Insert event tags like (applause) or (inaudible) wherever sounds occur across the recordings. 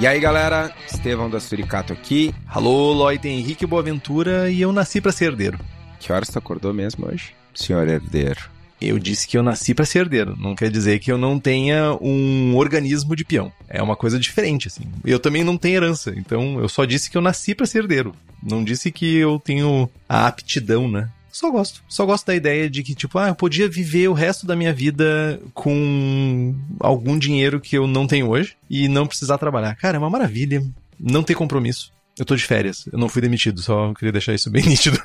E aí, galera, Estevão da Suricato aqui. Alô, Lloyd Henrique Boaventura e eu nasci pra ser herdeiro. Que horas tu acordou mesmo hoje, senhor herdeiro? Eu disse que eu nasci pra ser herdeiro. Não quer dizer que eu não tenha um organismo de peão. É uma coisa diferente, assim. Eu também não tenho herança, então eu só disse que eu nasci pra ser herdeiro. Não disse que eu tenho a aptidão, né? Só gosto. Só gosto da ideia de que, tipo, ah, eu podia viver o resto da minha vida com algum dinheiro que eu não tenho hoje e não precisar trabalhar. Cara, é uma maravilha. Não ter compromisso. Eu tô de férias. Eu não fui demitido, só queria deixar isso bem (laughs) nítido.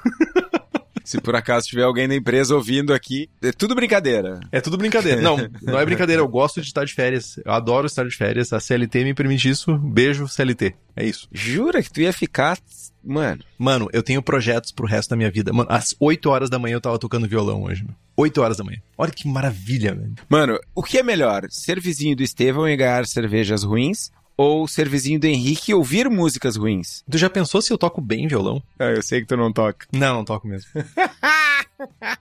Se por acaso tiver alguém da empresa ouvindo aqui, é tudo brincadeira. É tudo brincadeira. Não, não é (laughs) brincadeira. Eu gosto de estar de férias. Eu adoro estar de férias. A CLT me permite isso. Beijo, CLT. É isso. Jura que tu ia ficar. Mano. Mano, eu tenho projetos pro resto da minha vida. Mano, às 8 horas da manhã eu tava tocando violão hoje, meu. 8 horas da manhã. Olha que maravilha, velho. Mano, o que é melhor? Ser vizinho do Estevão e ganhar cervejas ruins? Ou ser vizinho do Henrique e ouvir músicas ruins? Tu já pensou se eu toco bem violão? Ah, eu sei que tu não toca. Não, não toco mesmo. (laughs)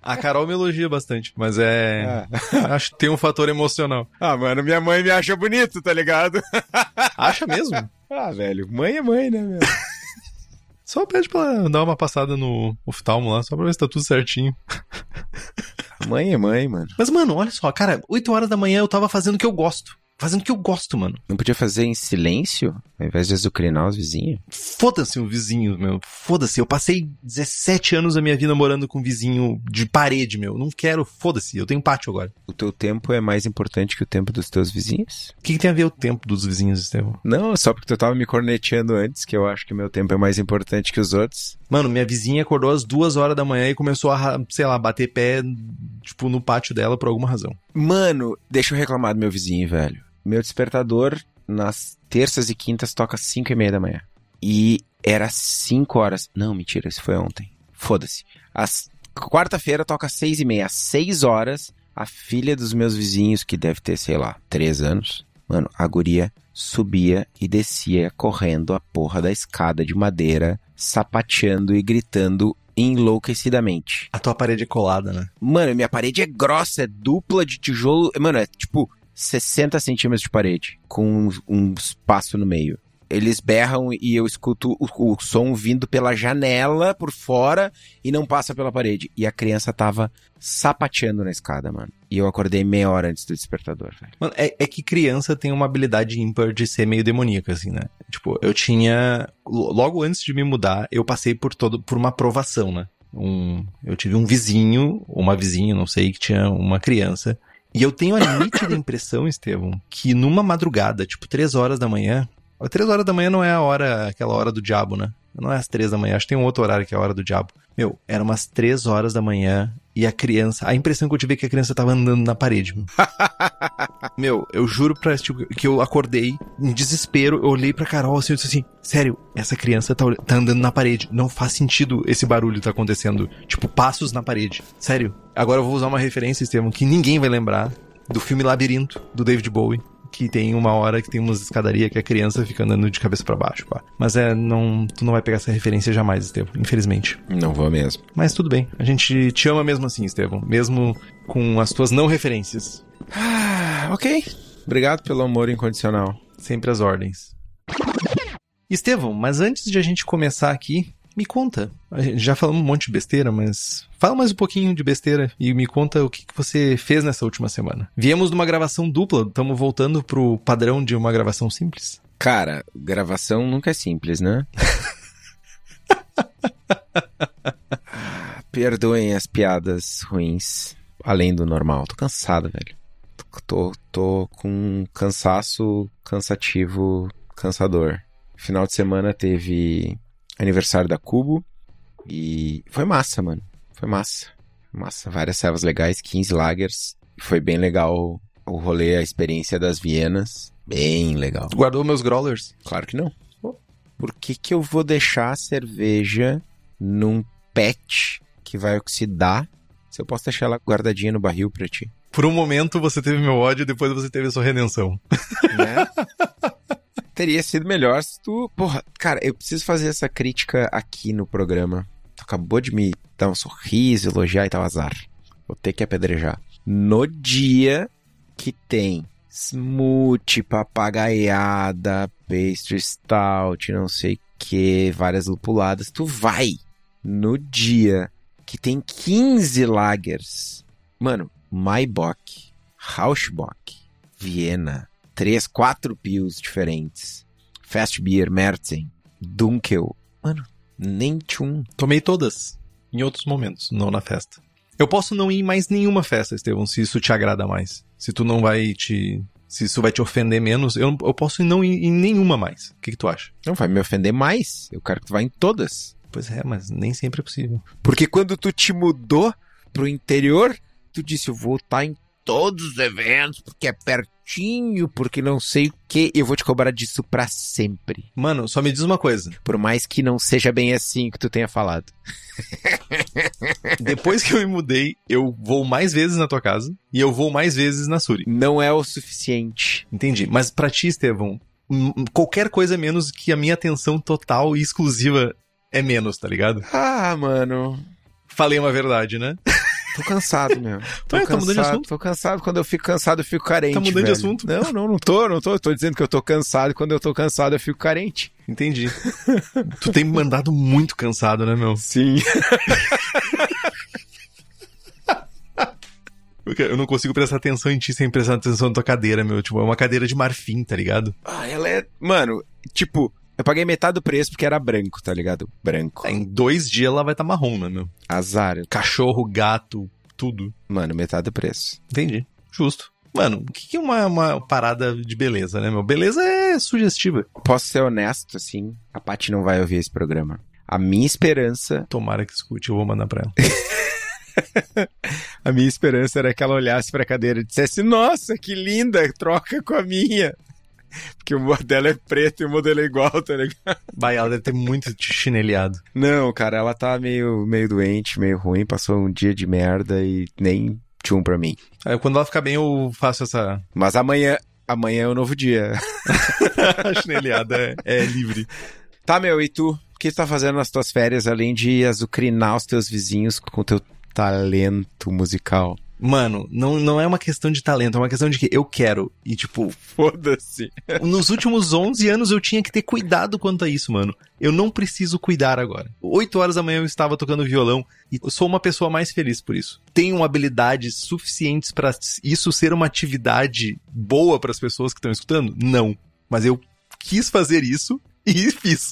A Carol me elogia bastante, mas é. Acho que tem um fator emocional. Ah, mano, minha mãe me acha bonito, tá ligado? (laughs) Acha mesmo? ah, velho, mãe é mãe, né, meu? (laughs) Só pede pra dar uma passada no oftalmo lá, só pra ver se tá tudo certinho. Mãe é mãe, mano. Mas, mano, olha só, cara, 8 horas da manhã eu tava fazendo o que eu gosto. Fazendo o que eu gosto, mano. Não podia fazer em silêncio? Ao invés de azucrinar os vizinhos? Foda-se o vizinho, meu. Foda-se. Eu passei 17 anos da minha vida morando com um vizinho de parede, meu. Não quero, foda-se. Eu tenho pátio agora. O teu tempo é mais importante que o tempo dos teus vizinhos? O que, que tem a ver o tempo dos vizinhos, Estevão? Não, só porque tu tava me corneteando antes, que eu acho que o meu tempo é mais importante que os outros. Mano, minha vizinha acordou às duas horas da manhã e começou a, sei lá, bater pé, tipo, no pátio dela por alguma razão. Mano, deixa eu reclamar do meu vizinho, velho. Meu despertador nas terças e quintas toca 5 e meia da manhã. E era 5 horas. Não, mentira, isso foi ontem. Foda-se. Às quarta-feira toca 6 e meia. Às 6 horas, a filha dos meus vizinhos, que deve ter, sei lá, 3 anos. Mano, a guria subia e descia correndo a porra da escada de madeira, sapateando e gritando enlouquecidamente. A tua parede é colada, né? Mano, minha parede é grossa, é dupla de tijolo. Mano, é tipo 60 centímetros de parede, com um, espaço no meio. Eles berram e eu escuto o, o, som vindo pela janela por fora e não passa pela parede. E a criança tava sapateando na escada, mano. E eu acordei meia hora antes do despertador, velho. Mano, é, é que criança tem uma habilidade ímpar de ser meio demoníaca, assim, né? Tipo, eu tinha. Logo antes de me mudar, eu passei por todo por uma aprovação, né? Um, eu tive um vizinho, uma vizinha, não sei, que tinha uma criança. E eu tenho a nítida impressão, Estevão, que numa madrugada, tipo três horas da manhã. Três horas da manhã não é a hora, aquela hora do diabo, né? Não é às três da manhã, acho que tem um outro horário que é a hora do diabo. Meu, era umas três horas da manhã e a criança. A impressão que eu tive é que a criança tava andando na parede. Meu, (laughs) meu eu juro pra tipo, que eu acordei em desespero. Eu olhei pra Carol assim e disse assim: Sério, essa criança tá, tá andando na parede. Não faz sentido esse barulho tá acontecendo. Tipo, passos na parede. Sério. Agora eu vou usar uma referência, Estevam, que ninguém vai lembrar. Do filme Labirinto, do David Bowie que tem uma hora que tem umas escadaria que a criança fica andando de cabeça para baixo, pá. Mas é, não, tu não vai pegar essa referência jamais, Estevam, infelizmente. Não vou mesmo. Mas tudo bem, a gente te ama mesmo assim, Estevam, mesmo com as tuas não referências. Ah, ok. Obrigado pelo amor incondicional. Sempre as ordens. Estevão, mas antes de a gente começar aqui, me conta. Já falamos um monte de besteira, mas fala mais um pouquinho de besteira e me conta o que, que você fez nessa última semana. Viemos de uma gravação dupla, estamos voltando pro padrão de uma gravação simples? Cara, gravação nunca é simples, né? (laughs) Perdoem as piadas ruins, além do normal. Tô cansado, velho. Tô, tô com um cansaço cansativo, cansador. Final de semana teve aniversário da Cubo e foi massa, mano. Foi massa. Massa. Várias servas legais, 15 lagers. Foi bem legal o rolê, a experiência das Vienas. Bem legal. Guardou meus growlers? Claro que não. Por que, que eu vou deixar a cerveja num pet que vai oxidar se eu posso deixar ela guardadinha no barril pra ti? Por um momento você teve meu ódio, depois você teve a sua redenção. (laughs) Né? Teria sido melhor se tu. Porra, cara, eu preciso fazer essa crítica aqui no programa. Tu acabou de me dar um sorriso, elogiar e tal, azar. Vou ter que apedrejar. No dia que tem smoothie, papagaiada, pastry stout, não sei que, várias lupuladas, tu vai no dia que tem 15 lagers. Mano, Maibock, Rauschbock, Viena, três, quatro pios diferentes. Fast Beer, Merzen, Dunkel. Mano, nem tchum. Tomei todas. Em outros momentos, não na festa. Eu posso não ir em mais nenhuma festa, Estevão, se isso te agrada mais. Se tu não vai te. Se isso vai te ofender menos, eu, eu posso não ir em nenhuma mais. O que, que tu acha? Não vai me ofender mais. Eu quero que tu vá em todas. Pois é, mas nem sempre é possível. Porque quando tu te mudou pro interior, tu disse, eu vou estar em todos os eventos, porque é pertinho, porque não sei o que, eu vou te cobrar disso pra sempre. Mano, só me diz uma coisa. Por mais que não seja bem assim que tu tenha falado. Depois que eu me mudei, eu vou mais vezes na tua casa e eu vou mais vezes na Suri. Não é o suficiente. Entendi. Mas pra ti, Estevão, qualquer coisa menos que a minha atenção total e exclusiva é menos, tá ligado? Ah, mano. Falei uma verdade, né? Tô cansado, meu. (laughs) Tô cansado, tá mudando de assunto? Tô cansado. Quando eu fico cansado, eu fico carente. Tá mudando de velho. assunto? Não, não, não tô, não tô. Eu tô dizendo que eu tô cansado e quando eu tô cansado, eu fico carente. Entendi. (laughs) tu tem me mandado muito cansado, né, meu? Sim. (laughs) Eu não consigo prestar atenção em ti sem prestar atenção na tua cadeira, meu. Tipo, é uma cadeira de marfim, tá ligado? Ah, ela é. Mano, tipo, eu paguei metade do preço porque era branco, tá ligado? Branco. Ah, Em dois dias ela vai estar tá marrom, né, meu? Azar. Cachorro, gato, tudo. Mano, metade do preço. Entendi. Justo. Mano, o que é uma, uma parada de beleza, né, meu? Beleza é sugestiva. Posso ser honesto, assim, a Paty não vai ouvir esse programa. A minha esperança, Tomara que escute, eu vou mandar pra ela. (laughs) a minha esperança era que ela olhasse pra cadeira e dissesse: Nossa, que linda, troca com a minha. Porque o modelo é preto e o modelo é igual, tá ligado? Bah, ela deve ter muito chinelhado. Não, cara, ela tá meio, meio doente, meio ruim, passou um dia de merda e nem tchum pra mim. Aí, quando ela ficar bem, eu faço essa Mas amanhã, amanhã é o novo dia. (laughs) chinelhada. É, é livre. Tá, meu, e tu? O que tu tá fazendo nas tuas férias, além de azucrinar os teus vizinhos com o teu talento musical? Mano, não, não é uma questão de talento, é uma questão de que eu quero. E, tipo, Foda-se. nos últimos 11 anos eu tinha que ter cuidado quanto a isso, mano. Eu não preciso cuidar agora. 8 horas da manhã eu estava tocando violão e eu sou uma pessoa mais feliz por isso. Tenho habilidades suficientes pra isso ser uma atividade boa para as pessoas que estão escutando? Não. Mas eu quis fazer isso e (laughs) fiz.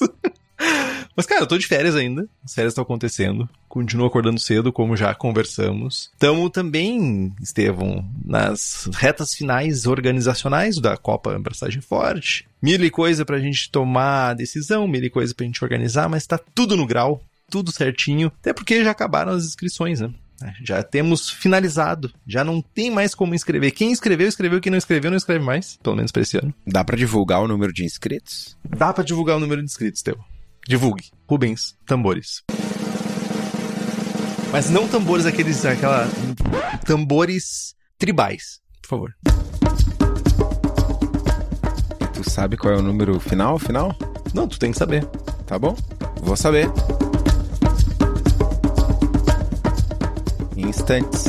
Mas, cara, eu tô de férias ainda. As férias estão acontecendo. Continuo acordando cedo, como já conversamos. Estamos também, Estevão, nas retas finais organizacionais da Copa Abraçagem Forte. Mil e coisa pra gente tomar decisão, mil e coisa pra gente organizar, mas tá tudo no grau, tudo certinho. Até porque já acabaram as inscrições, né? Já temos finalizado. Já não tem mais como inscrever. Quem escreveu, escreveu. Quem não escreveu, não escreve mais. Pelo menos pra esse ano. Dá pra divulgar o número de inscritos? Dá pra divulgar o número de inscritos, Teu. Divulgue. Rubens, tambores. Mas não tambores aqueles, aquela... Tambores tribais, por favor. Tu sabe qual é o número final, final? Não, tu tem que saber. Tá bom? Vou saber. Em instantes.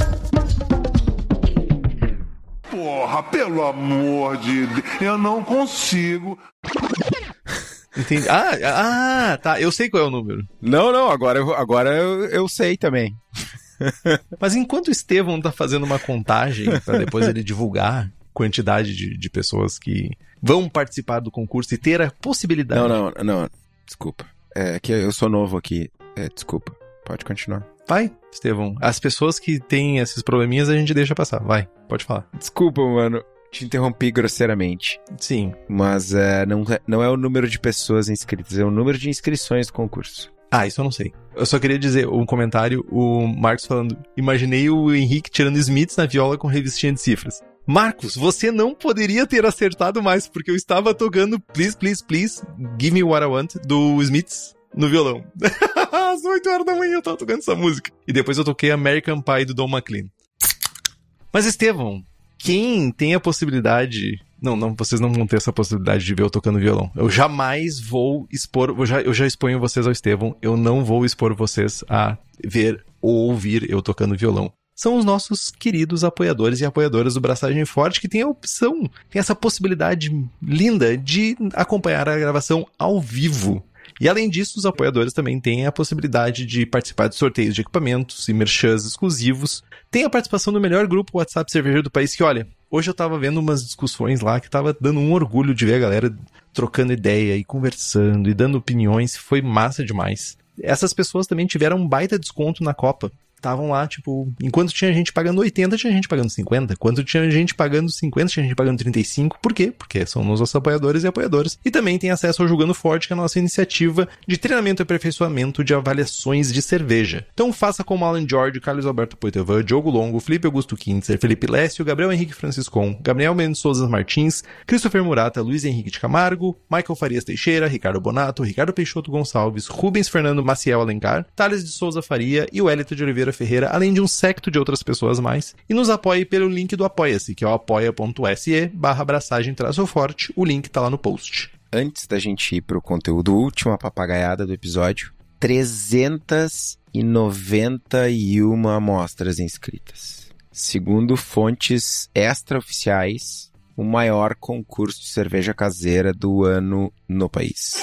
Porra, pelo amor de Deus, eu não consigo. Entendi. Ah, ah, tá. Eu sei qual é o número. Não, não, agora, eu, agora eu, eu sei também. (laughs) Mas enquanto o Estevão tá fazendo uma contagem para depois ele divulgar quantidade de, de pessoas que vão participar do concurso e ter a possibilidade. Não, não, não. Desculpa. É que eu sou novo aqui. É, desculpa. Pode continuar. Vai, Estevão. As pessoas que têm esses probleminhas a gente deixa passar. Vai, pode falar. Desculpa, mano. Te interrompi grosseiramente. Sim. Mas é, não, não é o número de pessoas inscritas, é o número de inscrições do concurso. Ah, isso eu não sei. Eu só queria dizer um comentário, o Marcos falando, imaginei o Henrique tirando Smiths na viola com revistinha de cifras. Marcos, você não poderia ter acertado mais, porque eu estava tocando Please, Please, Please, Give Me What I Want, do Smiths, no violão. (laughs) Às 8 horas da manhã eu tava tocando essa música. E depois eu toquei American Pie do Don McLean. Mas, Estevão, quem tem a possibilidade. Não, não, vocês não vão ter essa possibilidade de ver eu tocando violão. Eu jamais vou expor. Eu já, eu já exponho vocês ao Estevão. Eu não vou expor vocês a ver ou ouvir eu tocando violão são os nossos queridos apoiadores e apoiadoras do Braçagem Forte que tem a opção, tem essa possibilidade linda de acompanhar a gravação ao vivo. E além disso, os apoiadores também têm a possibilidade de participar de sorteios de equipamentos e merchans exclusivos. Tem a participação do melhor grupo WhatsApp cervejeiro do país que, olha, hoje eu tava vendo umas discussões lá que tava dando um orgulho de ver a galera trocando ideia e conversando e dando opiniões, foi massa demais. Essas pessoas também tiveram um baita desconto na Copa estavam lá, tipo, enquanto tinha gente pagando 80, tinha gente pagando 50. Enquanto tinha gente pagando 50, tinha gente pagando 35. Por quê? Porque são nossos apoiadores e apoiadoras. E também tem acesso ao Jogando Forte, que é a nossa iniciativa de treinamento e aperfeiçoamento de avaliações de cerveja. Então faça como Alan George, Carlos Alberto Poitevin, Diogo Longo, Felipe Augusto Kintzer, Felipe Lécio, Gabriel Henrique Franciscon, Gabriel Mendes Souza Martins, Christopher Murata, Luiz Henrique de Camargo, Michael Farias Teixeira, Ricardo Bonato, Ricardo Peixoto Gonçalves, Rubens Fernando Maciel Alencar, Thales de Souza Faria e o Elito de Oliveira Ferreira, além de um secto de outras pessoas mais. E nos apoie pelo link do Apoia-se, que é o apoia.se barra abraçagem forte. O link tá lá no post. Antes da gente ir pro conteúdo último, a papagaiada do episódio, 391 amostras inscritas. Segundo fontes extraoficiais, o maior concurso de cerveja caseira do ano no país.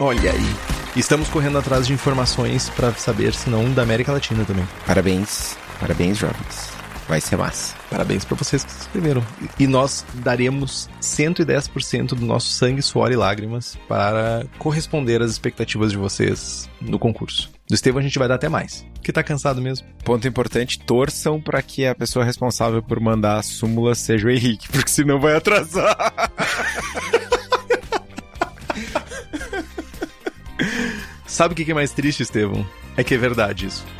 Olha aí. Estamos correndo atrás de informações para saber se não da América Latina também. Parabéns, parabéns, jovens. Vai ser massa. Parabéns para vocês que se inscreveram. E nós daremos 110% do nosso sangue, suor e lágrimas para corresponder às expectativas de vocês no concurso. Do Estevão a gente vai dar até mais. Que tá cansado mesmo. Ponto importante, torçam para que a pessoa responsável por mandar a súmula seja o Henrique, (laughs) porque senão vai atrasar. (laughs) Sabe o que é mais triste, Estevão? É que é verdade isso. (laughs)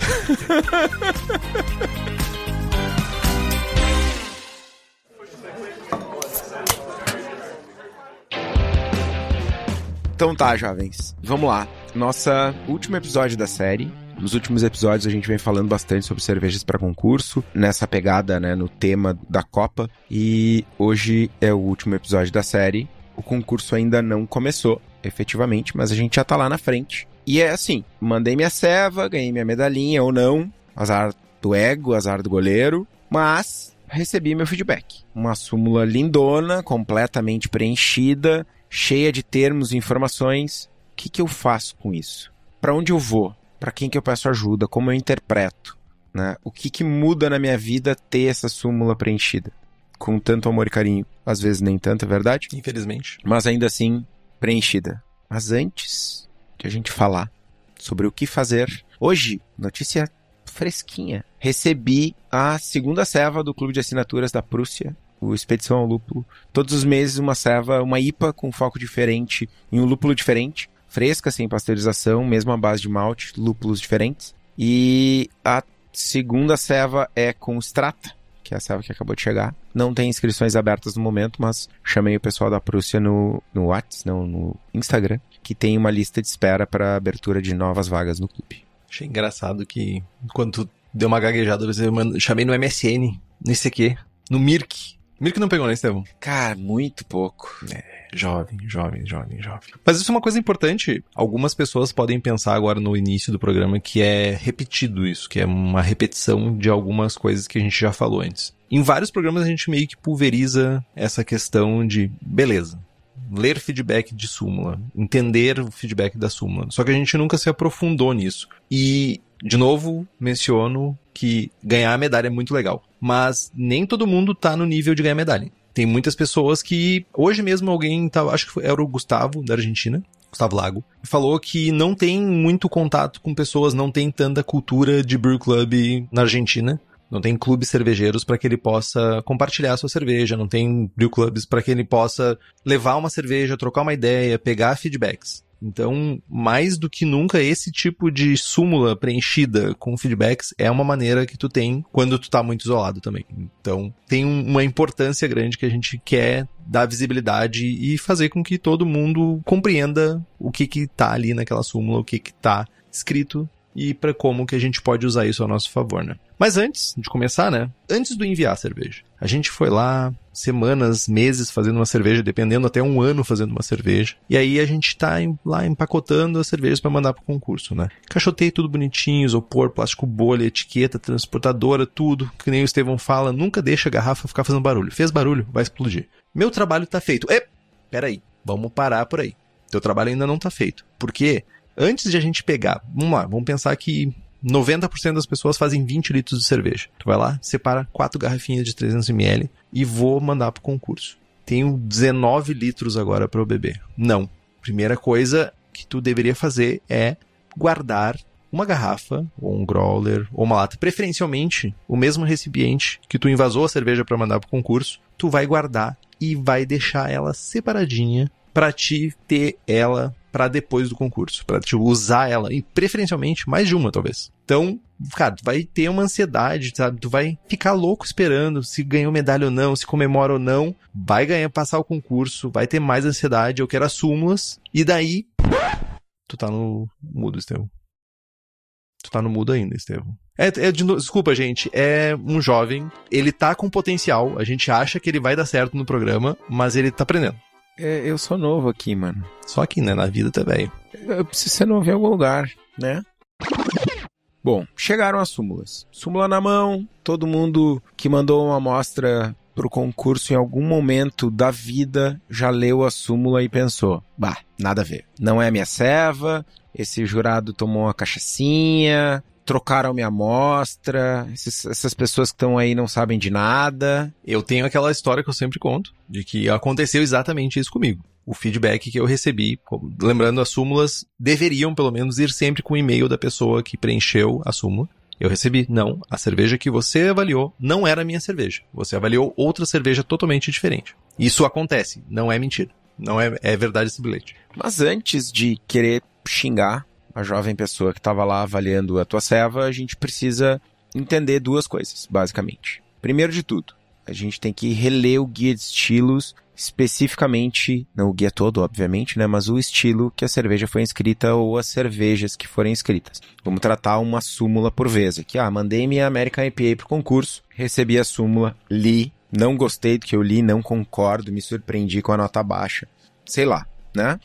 então tá, jovens. Vamos lá. Nossa último episódio da série. Nos últimos episódios a gente vem falando bastante sobre cervejas para concurso, nessa pegada, né, no tema da Copa. E hoje é o último episódio da série. O concurso ainda não começou, efetivamente, mas a gente já tá lá na frente. E é assim, mandei minha ceva, ganhei minha medalhinha ou não, azar do ego, azar do goleiro, mas recebi meu feedback. Uma súmula lindona, completamente preenchida, cheia de termos e informações. O que, que eu faço com isso? Para onde eu vou? Para quem que eu peço ajuda? Como eu interpreto? Né? O que, que muda na minha vida ter essa súmula preenchida? Com tanto amor e carinho. Às vezes nem tanto, é verdade? Infelizmente. Mas ainda assim, preenchida. Mas antes, de a gente falar sobre o que fazer. Hoje, notícia fresquinha. Recebi a segunda serva do clube de assinaturas da Prússia, o Expedição ao Lúpulo. Todos os meses uma serva, uma IPA com foco diferente, em um lúpulo diferente, fresca, sem pasteurização, mesmo à base de malte, lúpulos diferentes. E a segunda serva é com Strata, que é a serva que acabou de chegar. Não tem inscrições abertas no momento, mas chamei o pessoal da Prússia no, no WhatsApp, não, no Instagram, que tem uma lista de espera para abertura de novas vagas no clube. Achei engraçado que quando tu deu uma gaguejada, eu chamei no MSN, no ICQ, no Mirk. Mirk não pegou, né, Estevão? Cara, muito pouco. É. Jovem, jovem, jovem, jovem. Mas isso é uma coisa importante. Algumas pessoas podem pensar agora no início do programa que é repetido isso, que é uma repetição de algumas coisas que a gente já falou antes. Em vários programas a gente meio que pulveriza essa questão de beleza. Ler feedback de súmula, entender o feedback da súmula. Só que a gente nunca se aprofundou nisso. E, de novo, menciono que ganhar a medalha é muito legal. Mas nem todo mundo tá no nível de ganhar medalha tem muitas pessoas que. Hoje mesmo alguém tava. Acho que era o Gustavo, da Argentina. Gustavo Lago, falou que não tem muito contato com pessoas, não tem tanta cultura de brew club na Argentina. Não tem clubes cervejeiros para que ele possa compartilhar sua cerveja, não tem brew clubs para que ele possa levar uma cerveja, trocar uma ideia, pegar feedbacks. Então, mais do que nunca, esse tipo de súmula preenchida com feedbacks é uma maneira que tu tem quando tu tá muito isolado também. Então, tem uma importância grande que a gente quer dar visibilidade e fazer com que todo mundo compreenda o que que tá ali naquela súmula, o que que tá escrito e para como que a gente pode usar isso a nosso favor, né? Mas antes de começar, né? Antes do enviar a cerveja, a gente foi lá semanas, meses fazendo uma cerveja, dependendo até um ano fazendo uma cerveja. E aí a gente tá lá empacotando as cervejas para mandar pro concurso, né? Cachotei tudo bonitinho, isopor, plástico bolha, etiqueta, transportadora, tudo. Que nem o Estevão fala, nunca deixa a garrafa ficar fazendo barulho. Fez barulho, vai explodir. Meu trabalho tá feito. É, peraí, vamos parar por aí. Teu trabalho ainda não tá feito. Por quê? Antes de a gente pegar, vamos lá, vamos pensar que 90% das pessoas fazem 20 litros de cerveja. Tu vai lá, separa quatro garrafinhas de 300ml e vou mandar pro concurso. Tenho 19 litros agora para eu beber. Não. Primeira coisa que tu deveria fazer é guardar uma garrafa, ou um growler, ou uma lata, preferencialmente o mesmo recipiente que tu invasou a cerveja para mandar pro concurso, tu vai guardar e vai deixar ela separadinha para te ter ela para depois do concurso, para tipo, usar ela, e preferencialmente mais de uma, talvez. Então, cara, tu vai ter uma ansiedade, sabe? Tu vai ficar louco esperando se ganhou medalha ou não, se comemora ou não, vai ganhar, passar o concurso, vai ter mais ansiedade, eu quero as súmulas, e daí, tu tá no mudo, Estevão. Tu tá no mudo ainda, Estevão. É, é de, desculpa, gente. É um jovem. Ele tá com potencial. A gente acha que ele vai dar certo no programa, mas ele tá aprendendo. É, eu sou novo aqui, mano. Só que, né? Na vida velho. Eu preciso ser novo em algum lugar, né? Bom, chegaram as súmulas. Súmula na mão, todo mundo que mandou uma amostra pro concurso em algum momento da vida já leu a súmula e pensou: bah, nada a ver. Não é minha ceva, esse jurado tomou uma cachaçinha, trocaram minha amostra, esses, essas pessoas que estão aí não sabem de nada. Eu tenho aquela história que eu sempre conto, de que aconteceu exatamente isso comigo. O feedback que eu recebi, lembrando as súmulas, deveriam pelo menos ir sempre com o e-mail da pessoa que preencheu a súmula. Eu recebi, não, a cerveja que você avaliou não era a minha cerveja. Você avaliou outra cerveja totalmente diferente. Isso acontece, não é mentira. Não é, é verdade esse bilhete. Mas antes de querer xingar a jovem pessoa que estava lá avaliando a tua ceva, a gente precisa entender duas coisas, basicamente. Primeiro de tudo, a gente tem que reler o guia de estilos especificamente, não o guia todo, obviamente, né, mas o estilo que a cerveja foi inscrita ou as cervejas que forem inscritas. Vamos tratar uma súmula por vez aqui. Ah, mandei minha American IPA pro concurso, recebi a súmula, li, não gostei do que eu li, não concordo, me surpreendi com a nota baixa. Sei lá, né?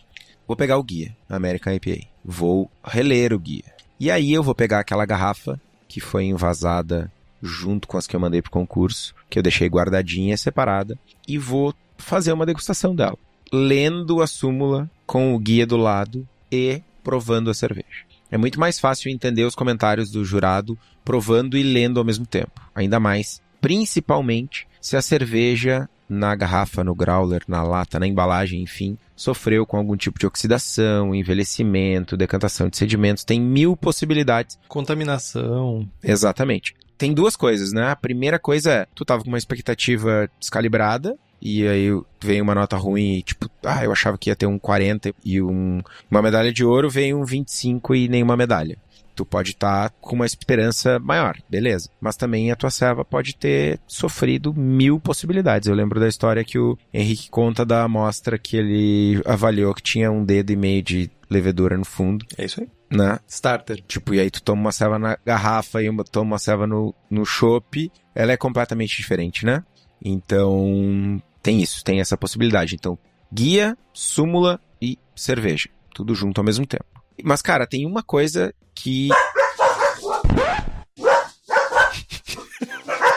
Vou pegar o guia, American IPA. Vou reler o guia. E aí eu vou pegar aquela garrafa que foi invasada junto com as que eu mandei pro concurso, que eu deixei guardadinha, separada, e vou fazer uma degustação dela, lendo a súmula com o guia do lado e provando a cerveja. É muito mais fácil entender os comentários do jurado provando e lendo ao mesmo tempo. Ainda mais, principalmente, se a cerveja na garrafa, no growler, na lata, na embalagem, enfim, sofreu com algum tipo de oxidação, envelhecimento, decantação de sedimentos, tem mil possibilidades. Contaminação. Exatamente. Tem duas coisas, né? A primeira coisa é, tu tava com uma expectativa descalibrada, e aí vem uma nota ruim e tipo, ah, eu achava que ia ter um 40 e um, uma medalha de ouro, vem um 25 e nenhuma medalha tu pode estar tá com uma esperança maior, beleza. Mas também a tua serva pode ter sofrido mil possibilidades. Eu lembro da história que o Henrique conta da amostra que ele avaliou que tinha um dedo e meio de levedura no fundo. É isso aí. Né? Starter. Tipo, e aí tu toma uma serva na garrafa e uma, toma uma serva no, no chopp, ela é completamente diferente, né? Então, tem isso, tem essa possibilidade. Então, guia, súmula e cerveja. Tudo junto ao mesmo tempo. Mas, cara, tem uma coisa que. (laughs)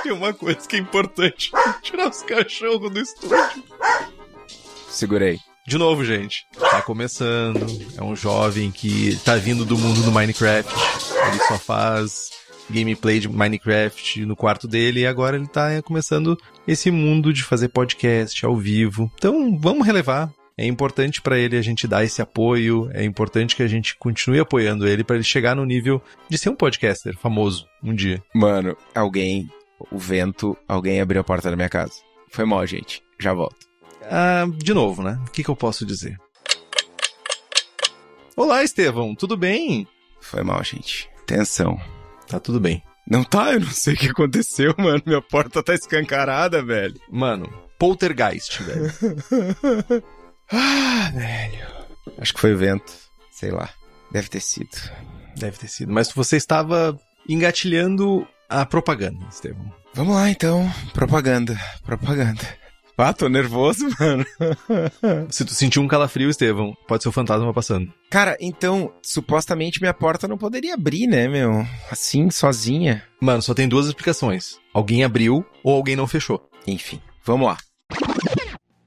Tem uma coisa que é importante: tirar os cachorros do estúdio. Segurei. De novo, gente. Tá começando. É um jovem que tá vindo do mundo do Minecraft. Ele só faz gameplay de Minecraft no quarto dele e agora ele tá começando esse mundo de fazer podcast ao vivo. Então, vamos relevar É importante para ele a gente dar esse apoio, é importante que a gente continue apoiando ele para ele chegar no nível de ser um podcaster famoso um dia. Mano, alguém, o vento, alguém abriu a porta da minha casa. Foi mal, gente. Já volto. Ah, de novo, né? O que, que eu posso dizer? Olá, Estevão, tudo bem? Foi mal, gente. Tensão. Tá tudo bem. Não tá? Eu não sei o que aconteceu, (laughs) mano. Minha porta tá escancarada, velho. Mano, poltergeist, velho. (laughs) ah, velho. Acho que foi o vento. Sei lá. Deve ter sido. Deve ter sido. Mas você estava engatilhando a propaganda, Estevão. Vamos lá, então. Propaganda. Propaganda. Ah, tô nervoso, (laughs) mano. Se tu sentiu um calafrio, Estevão, pode ser o fantasma passando. Cara, então, supostamente minha porta não poderia abrir, né, meu? Assim, sozinha. Mano, só tem duas explicações. Alguém abriu ou alguém não fechou. Enfim, vamos lá.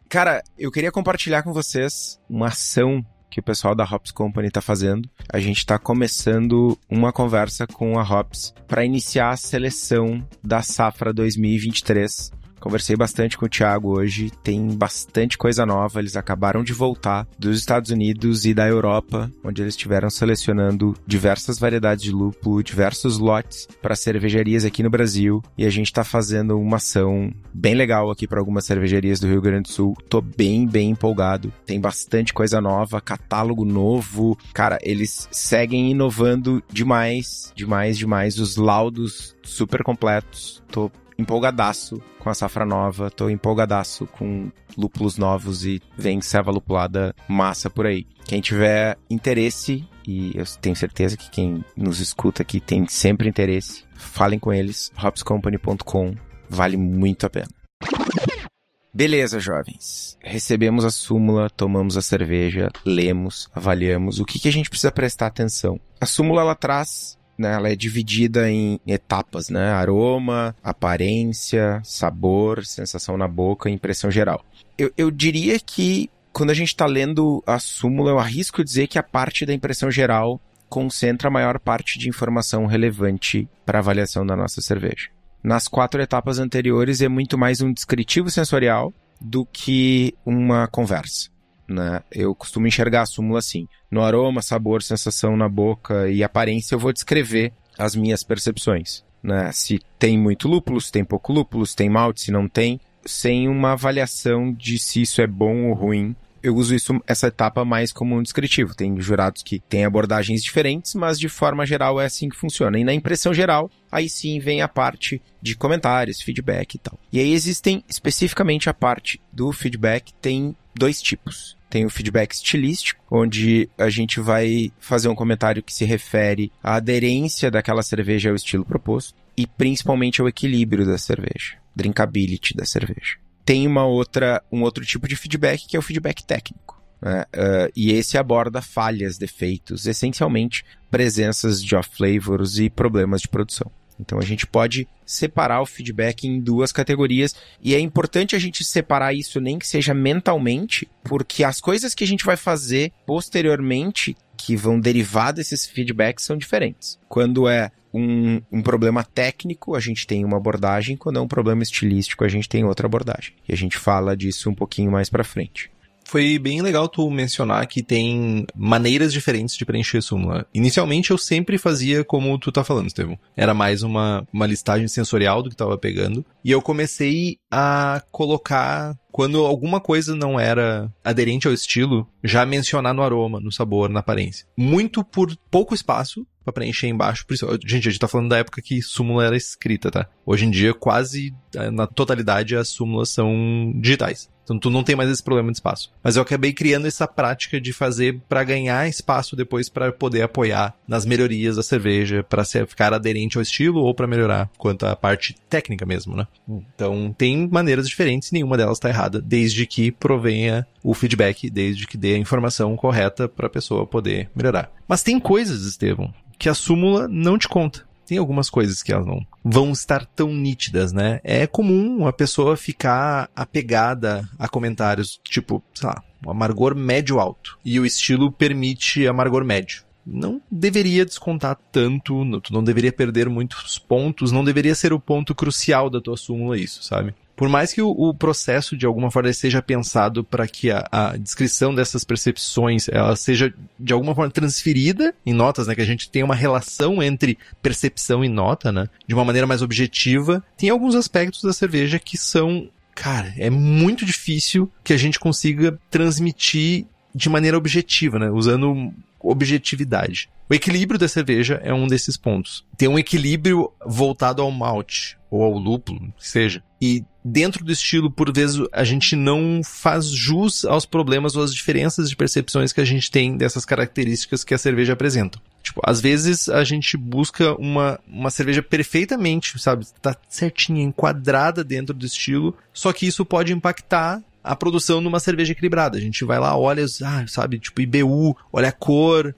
Cara, eu queria compartilhar com vocês uma ação que o pessoal da Hops Company tá fazendo. A gente tá começando uma conversa com a Hops para iniciar a seleção da safra 2023 Conversei bastante com o Thiago hoje, tem bastante coisa nova. Eles acabaram de voltar dos Estados Unidos e da Europa, onde eles estiveram selecionando diversas variedades de lúpulo, diversos lotes para cervejarias aqui no Brasil. E a gente está fazendo uma ação bem legal aqui para algumas cervejarias do Rio Grande do Sul. Tô bem, bem empolgado. Tem bastante coisa nova, catálogo novo. Cara, eles seguem inovando demais, demais, demais. Os laudos super completos. Tô empolgadaço com a safra nova, tô empolgadaço com lúpulos novos e vem serva lupulada massa por aí. Quem tiver interesse, e eu tenho certeza que quem nos escuta aqui tem sempre interesse, falem com eles, hopscompany.com, vale muito a pena. Beleza, jovens. Recebemos a súmula, tomamos a cerveja, lemos, avaliamos. O que, que a gente precisa prestar atenção? A súmula ela traz né, ela é dividida em etapas, né? Aroma, aparência, sabor, sensação na boca impressão geral. Eu, eu diria que quando a gente está lendo a súmula, eu arrisco dizer que a parte da impressão geral concentra a maior parte de informação relevante para avaliação da nossa cerveja. Nas quatro etapas anteriores é muito mais um descritivo sensorial do que uma conversa né? Eu costumo enxergar a súmula assim. No aroma, sabor, sensação na boca e aparência, eu vou descrever as minhas percepções, né? Se tem muito lúpulo, se tem pouco lúpulo, se tem malte, se não tem, sem uma avaliação de se isso é bom ou ruim eu uso isso, essa etapa mais como um descritivo. Tem jurados que têm abordagens diferentes, mas de forma geral é assim que funciona. E na impressão geral, aí sim vem a parte de comentários, feedback e tal. E aí existem especificamente a parte do feedback, tem dois tipos. Tem o feedback estilístico, onde a gente vai fazer um comentário que se refere à aderência daquela cerveja ao estilo proposto e principalmente ao equilíbrio da cerveja, drinkability da cerveja. Tem uma outra, um outro tipo de feedback que é o feedback técnico. Né? Uh, e esse aborda falhas, defeitos, essencialmente presenças de off-flavors e problemas de produção. Então a gente pode separar o feedback em duas categorias e é importante a gente separar isso nem que seja mentalmente, porque as coisas que a gente vai fazer posteriormente que vão derivar desses feedbacks são diferentes. Quando é um, um, problema técnico, a gente tem uma abordagem, quando é um problema estilístico, a gente tem outra abordagem. E a gente fala disso um pouquinho mais para frente foi bem legal tu mencionar que tem maneiras diferentes de preencher súmula. Inicialmente eu sempre fazia como tu tá falando, Estevão. Era mais uma, uma listagem sensorial do que tava pegando. E eu comecei a colocar quando alguma coisa não era aderente ao estilo, já mencionar no aroma, no sabor, na aparência. Muito por pouco espaço para preencher embaixo. Por isso, gente, a gente tá falando da época que súmula era escrita, tá? Hoje em dia, quase eh, na totalidade, as súmulas são digitais. Então tu não tem mais esse problema de espaço. Mas eu acabei criando essa prática de fazer para ganhar espaço depois para poder apoiar nas melhorias da cerveja, para ficar aderente ao estilo ou para melhorar quanto à parte técnica mesmo, né? Então tem maneiras diferentes, nenhuma delas está errada, desde que provenha o feedback, desde que dê a informação correta para a pessoa poder melhorar. Mas tem coisas, Estevam, que a súmula não te conta tem algumas coisas que elas não vão estar tão nítidas, né? É comum a pessoa ficar apegada a comentários tipo, sei lá, um amargor médio alto. E o estilo permite amargor médio. Não deveria descontar tanto, tu não deveria perder muitos pontos, não deveria ser o ponto crucial da tua súmula isso, sabe? Por mais que o, o processo de alguma forma seja pensado para que a, a, descrição dessas percepções ela seja de alguma forma transferida em notas, né, que a gente tenha uma relação entre percepção e nota, né, de uma maneira mais objetiva, tem alguns aspectos da cerveja que são cara, é muito difícil que a gente consiga transmitir de maneira objetiva, né? Usando objetividade. O equilíbrio da cerveja é um desses pontos. Tem um equilíbrio voltado ao malte, ou ao lúpulo, seja. E dentro do estilo, por vezes, a gente não faz jus aos problemas ou às diferenças de percepções que a gente tem dessas características que a cerveja apresenta. Tipo, às vezes a gente busca uma, uma cerveja perfeitamente, sabe? Tá certinha, enquadrada dentro do estilo, só que isso pode impactar a produção numa cerveja equilibrada. A gente vai lá, olha, ah, sabe, tipo IBU, olha a cor.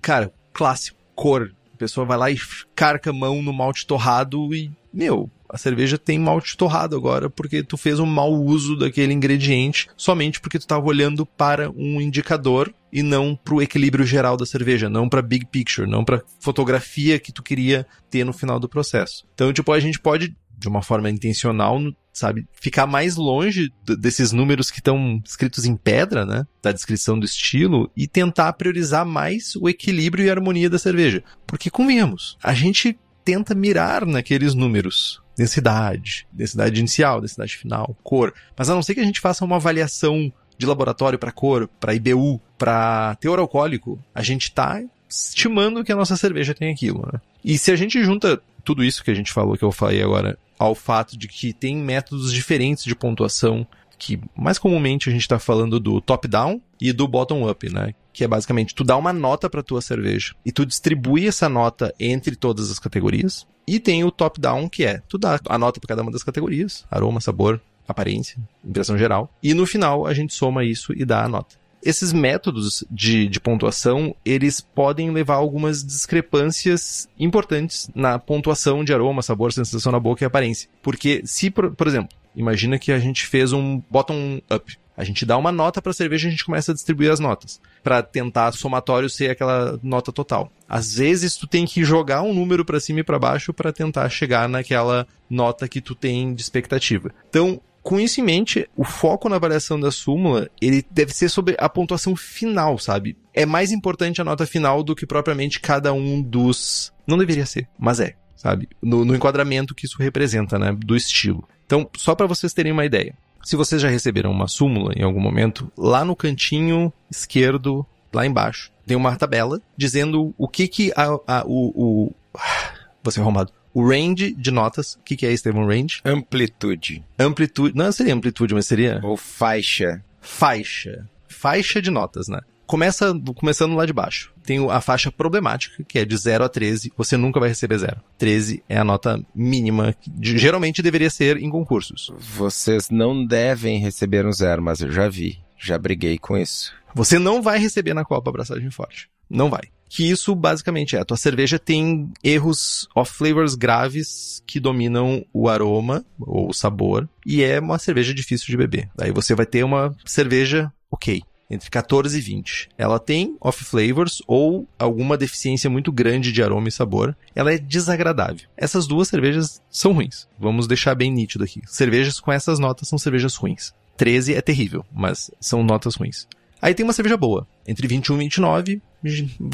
Cara, clássico, cor. A pessoa vai lá e carca a mão no malte torrado e, meu, a cerveja tem malte torrado agora porque tu fez um mau uso daquele ingrediente somente porque tu estava olhando para um indicador e não para o equilíbrio geral da cerveja, não para big picture, não para fotografia que tu queria ter no final do processo. Então, tipo, a gente pode de uma forma intencional, sabe, ficar mais longe desses números que estão escritos em pedra, né, da descrição do estilo e tentar priorizar mais o equilíbrio e harmonia da cerveja. Porque convenhamos, a gente tenta mirar naqueles números. Densidade, densidade inicial, densidade final, cor. Mas a não ser que a gente faça uma avaliação de laboratório para cor, para IBU, para teor alcoólico, a gente está estimando que a nossa cerveja tem aquilo. Né? E se a gente junta tudo isso que a gente falou, que eu falei agora, ao fato de que tem métodos diferentes de pontuação, que mais comumente a gente está falando do top-down e do bottom-up, né? Que é basicamente tu dá uma nota para tua cerveja e tu distribui essa nota entre todas as categorias. E tem o top-down, que é tu dá a nota para cada uma das categorias: aroma, sabor, aparência, impressão geral. E no final a gente soma isso e dá a nota esses métodos de, de pontuação, eles podem levar a algumas discrepâncias importantes na pontuação de aroma, sabor, sensação na boca e aparência. Porque se, por, por exemplo, imagina que a gente fez um bottom-up. A gente dá uma nota para a cerveja e a gente começa a distribuir as notas, para tentar somatório ser aquela nota total. Às vezes tu tem que jogar um número para cima e para baixo para tentar chegar naquela nota que tu tem de expectativa. Então, com isso em mente, o foco na avaliação da súmula, ele deve ser sobre a pontuação final, sabe? É mais importante a nota final do que propriamente cada um dos... Não deveria ser, mas é, sabe? No, no enquadramento que isso representa, né? Do estilo. Então, só para vocês terem uma ideia. Se vocês já receberam uma súmula em algum momento, lá no cantinho esquerdo, lá embaixo, tem uma tabela dizendo o que que a, a o, o... (sighs) Você arrumado o range de notas. O que, que é, Estevam, range? Amplitude. Amplitude. Não seria amplitude, mas seria. Ou faixa. Faixa. Faixa de notas, né? Começa, começando lá de baixo. Tem a faixa problemática, que é de 0 a 13. Você nunca vai receber 0. 13 é a nota mínima, que geralmente deveria ser em concursos. Vocês não devem receber um zero, mas eu já vi. Já briguei com isso. Você não vai receber na Copa Abraçagem Forte. Não vai que isso basicamente é, a tua cerveja tem erros off flavors graves que dominam o aroma ou o sabor e é uma cerveja difícil de beber. Daí você vai ter uma cerveja ok, entre 14 e 20. Ela tem off flavors ou alguma deficiência muito grande de aroma e sabor. Ela é desagradável. Essas duas cervejas são ruins. Vamos deixar bem nítido aqui. Cervejas com essas notas são cervejas ruins. 13 é terrível, mas são notas ruins. Aí tem uma cerveja boa, entre 21 e 29.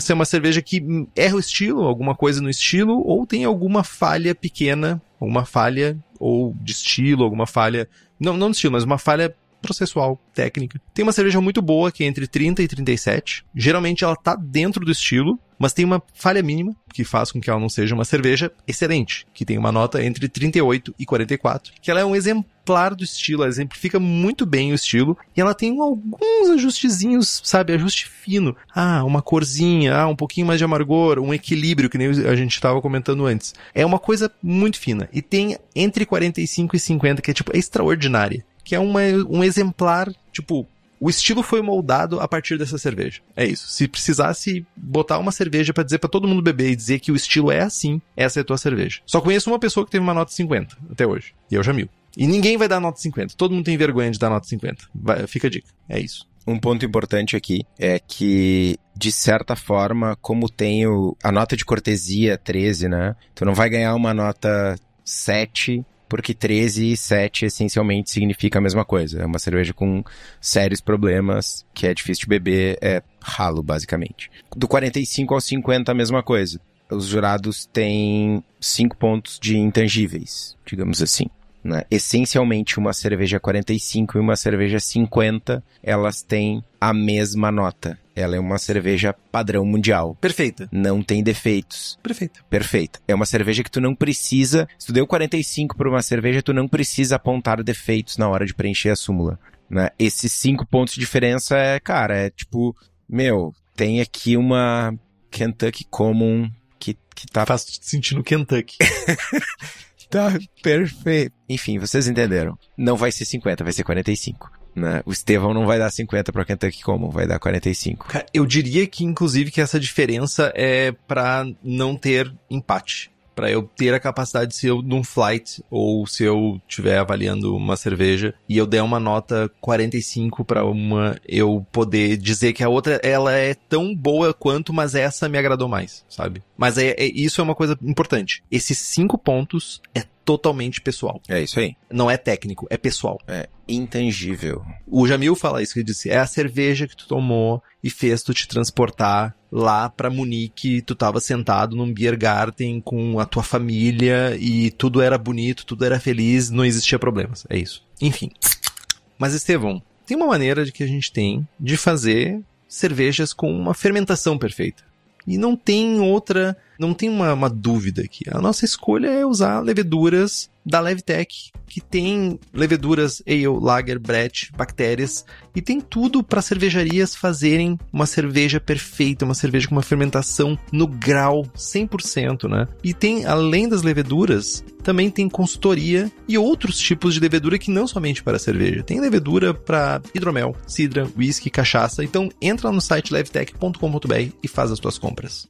É uma cerveja que erra o estilo, alguma coisa no estilo, ou tem alguma falha pequena, alguma falha ou de estilo, alguma falha, não, não de estilo, mas uma falha processual, técnica. Tem uma cerveja muito boa que é entre 30 e 37. Geralmente ela tá dentro do estilo, mas tem uma falha mínima que faz com que ela não seja uma cerveja excelente, que tem uma nota entre 38 e 44, que ela é um exemplar do estilo, ela exemplifica muito bem o estilo, e ela tem alguns ajustezinhos, sabe, ajuste fino. Ah, uma corzinha, ah, um pouquinho mais de amargor, um equilíbrio, que nem a gente estava comentando antes. É uma coisa muito fina. E tem entre 45 e 50, que é tipo, é extraordinária que é uma, um exemplar, tipo, o estilo foi moldado a partir dessa cerveja. É isso. Se precisasse botar uma cerveja para dizer para todo mundo beber e dizer que o estilo é assim, essa é a tua cerveja. Só conheço uma pessoa que teve uma nota 50 até hoje. E eu já mil. E ninguém vai dar nota 50. Todo mundo tem vergonha de dar nota 50. Vai, fica a dica. É isso. Um ponto importante aqui é que, de certa forma, como tem o, a nota de cortesia 13, né? Tu não vai ganhar uma nota 7 porque 13 e 7 essencialmente significa a mesma coisa. É uma cerveja com sérios problemas, que é difícil de beber, é ralo, basicamente. Do 45 ao 50, a mesma coisa. Os jurados têm 5 pontos de intangíveis, digamos assim. Né? Essencialmente, uma cerveja 45 e uma cerveja 50, elas têm a mesma nota. Ela é uma cerveja padrão mundial. Perfeita. Não tem defeitos. Perfeita. Perfeita. É uma cerveja que tu não precisa. Se tu deu 45 para uma cerveja, tu não precisa apontar defeitos na hora de preencher a súmula. Né? Esses cinco pontos de diferença é, cara, é tipo, meu, tem aqui uma Kentucky Common que, que tá. Faz sentido no Kentucky. (laughs) tá perfeito. Enfim, vocês entenderam. Não vai ser 50, vai ser 45. Né? O Estevão não vai dar 50 para Kentucky Common, vai dar 45. Cara, eu diria que, inclusive, que essa diferença é para não ter empate. Para eu ter a capacidade, se eu num flight ou se eu estiver avaliando uma cerveja e eu der uma nota 45 para uma, eu poder dizer que a outra ela é tão boa quanto, mas essa me agradou mais, sabe? Mas é, é isso é uma coisa importante. Esses cinco pontos é totalmente pessoal. É isso aí. Não é técnico, é pessoal. É intangível. O Jamil fala isso, que ele disse, é a cerveja que tu tomou e fez tu te transportar lá pra Munique, tu tava sentado num beer garden com a tua família e tudo era bonito, tudo era feliz, não existia problemas. É isso. Enfim. Mas Estevão, tem uma maneira de que a gente tem de fazer cervejas com uma fermentação perfeita. E não tem outra, não tem uma, uma dúvida aqui. A nossa escolha é usar leveduras da Levtech, que tem leveduras ale, lager, brett, bactérias e tem tudo para cervejarias fazerem uma cerveja perfeita, uma cerveja com uma fermentação no grau 100%, né? E tem além das leveduras, também tem consultoria e outros tipos de levedura que não somente para cerveja. Tem levedura para hidromel, cidra, whisky, cachaça. Então entra no site levtech.com.br e faz as tuas compras.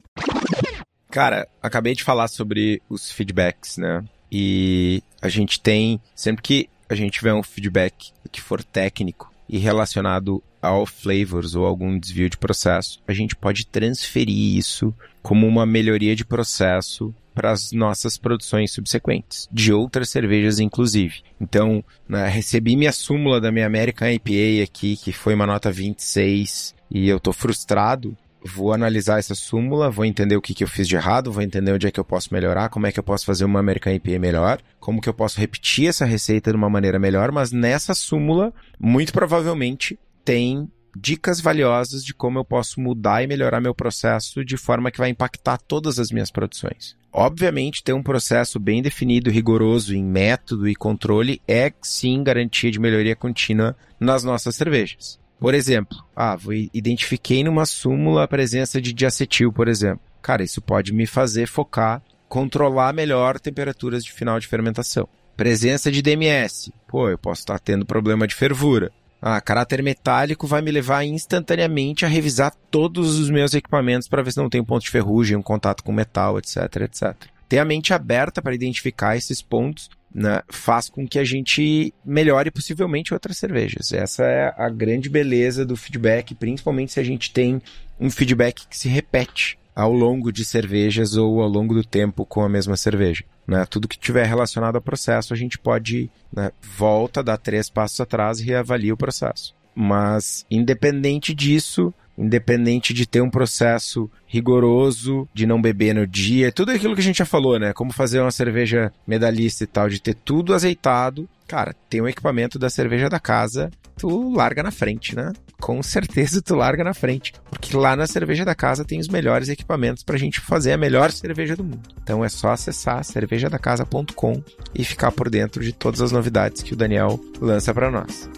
Cara, acabei de falar sobre os feedbacks, né? E a gente tem, sempre que a gente tiver um feedback que for técnico e relacionado ao flavors ou algum desvio de processo, a gente pode transferir isso como uma melhoria de processo para as nossas produções subsequentes, de outras cervejas inclusive. Então, né, recebi minha súmula da minha American IPA aqui, que foi uma nota 26, e eu tô frustrado, vou analisar essa súmula, vou entender o que, que eu fiz de errado, vou entender onde é que eu posso melhorar, como é que eu posso fazer uma American IPA melhor, como que eu posso repetir essa receita de uma maneira melhor, mas nessa súmula, muito provavelmente, tem dicas valiosas de como eu posso mudar e melhorar meu processo de forma que vai impactar todas as minhas produções. Obviamente, ter um processo bem definido, rigoroso em método e controle é sim garantia de melhoria contínua nas nossas cervejas. Por exemplo, ah, identifiquei numa súmula a presença de diacetil, por exemplo. Cara, isso pode me fazer focar, controlar melhor temperaturas de final de fermentação. Presença de DMS. Pô, eu posso estar tendo problema de fervura. Ah, caráter metálico vai me levar instantaneamente a revisar todos os meus equipamentos para ver se não tem um ponto de ferrugem, um contato com metal, etc, etc. Ter a mente aberta para identificar esses pontos né, faz com que a gente melhore possivelmente outras cervejas. Essa é a grande beleza do feedback, principalmente se a gente tem um feedback que se repete ao longo de cervejas ou ao longo do tempo com a mesma cerveja. Né? Tudo que tiver relacionado ao processo, a gente pode né, volta, dar três passos atrás e reavalia o processo. Mas, independente disso, independente de ter um processo rigoroso, de não beber no dia, tudo aquilo que a gente já falou, né? Como fazer uma cerveja medalhista e tal, de ter tudo azeitado. Cara, tem um equipamento da cerveja da casa, tu larga na frente, né? Com certeza tu larga na frente, porque lá na cerveja da casa tem os melhores equipamentos pra gente fazer a melhor cerveja do mundo. Então é só acessar cervejadacasa.com e ficar por dentro de todas as novidades que o Daniel lança para nós.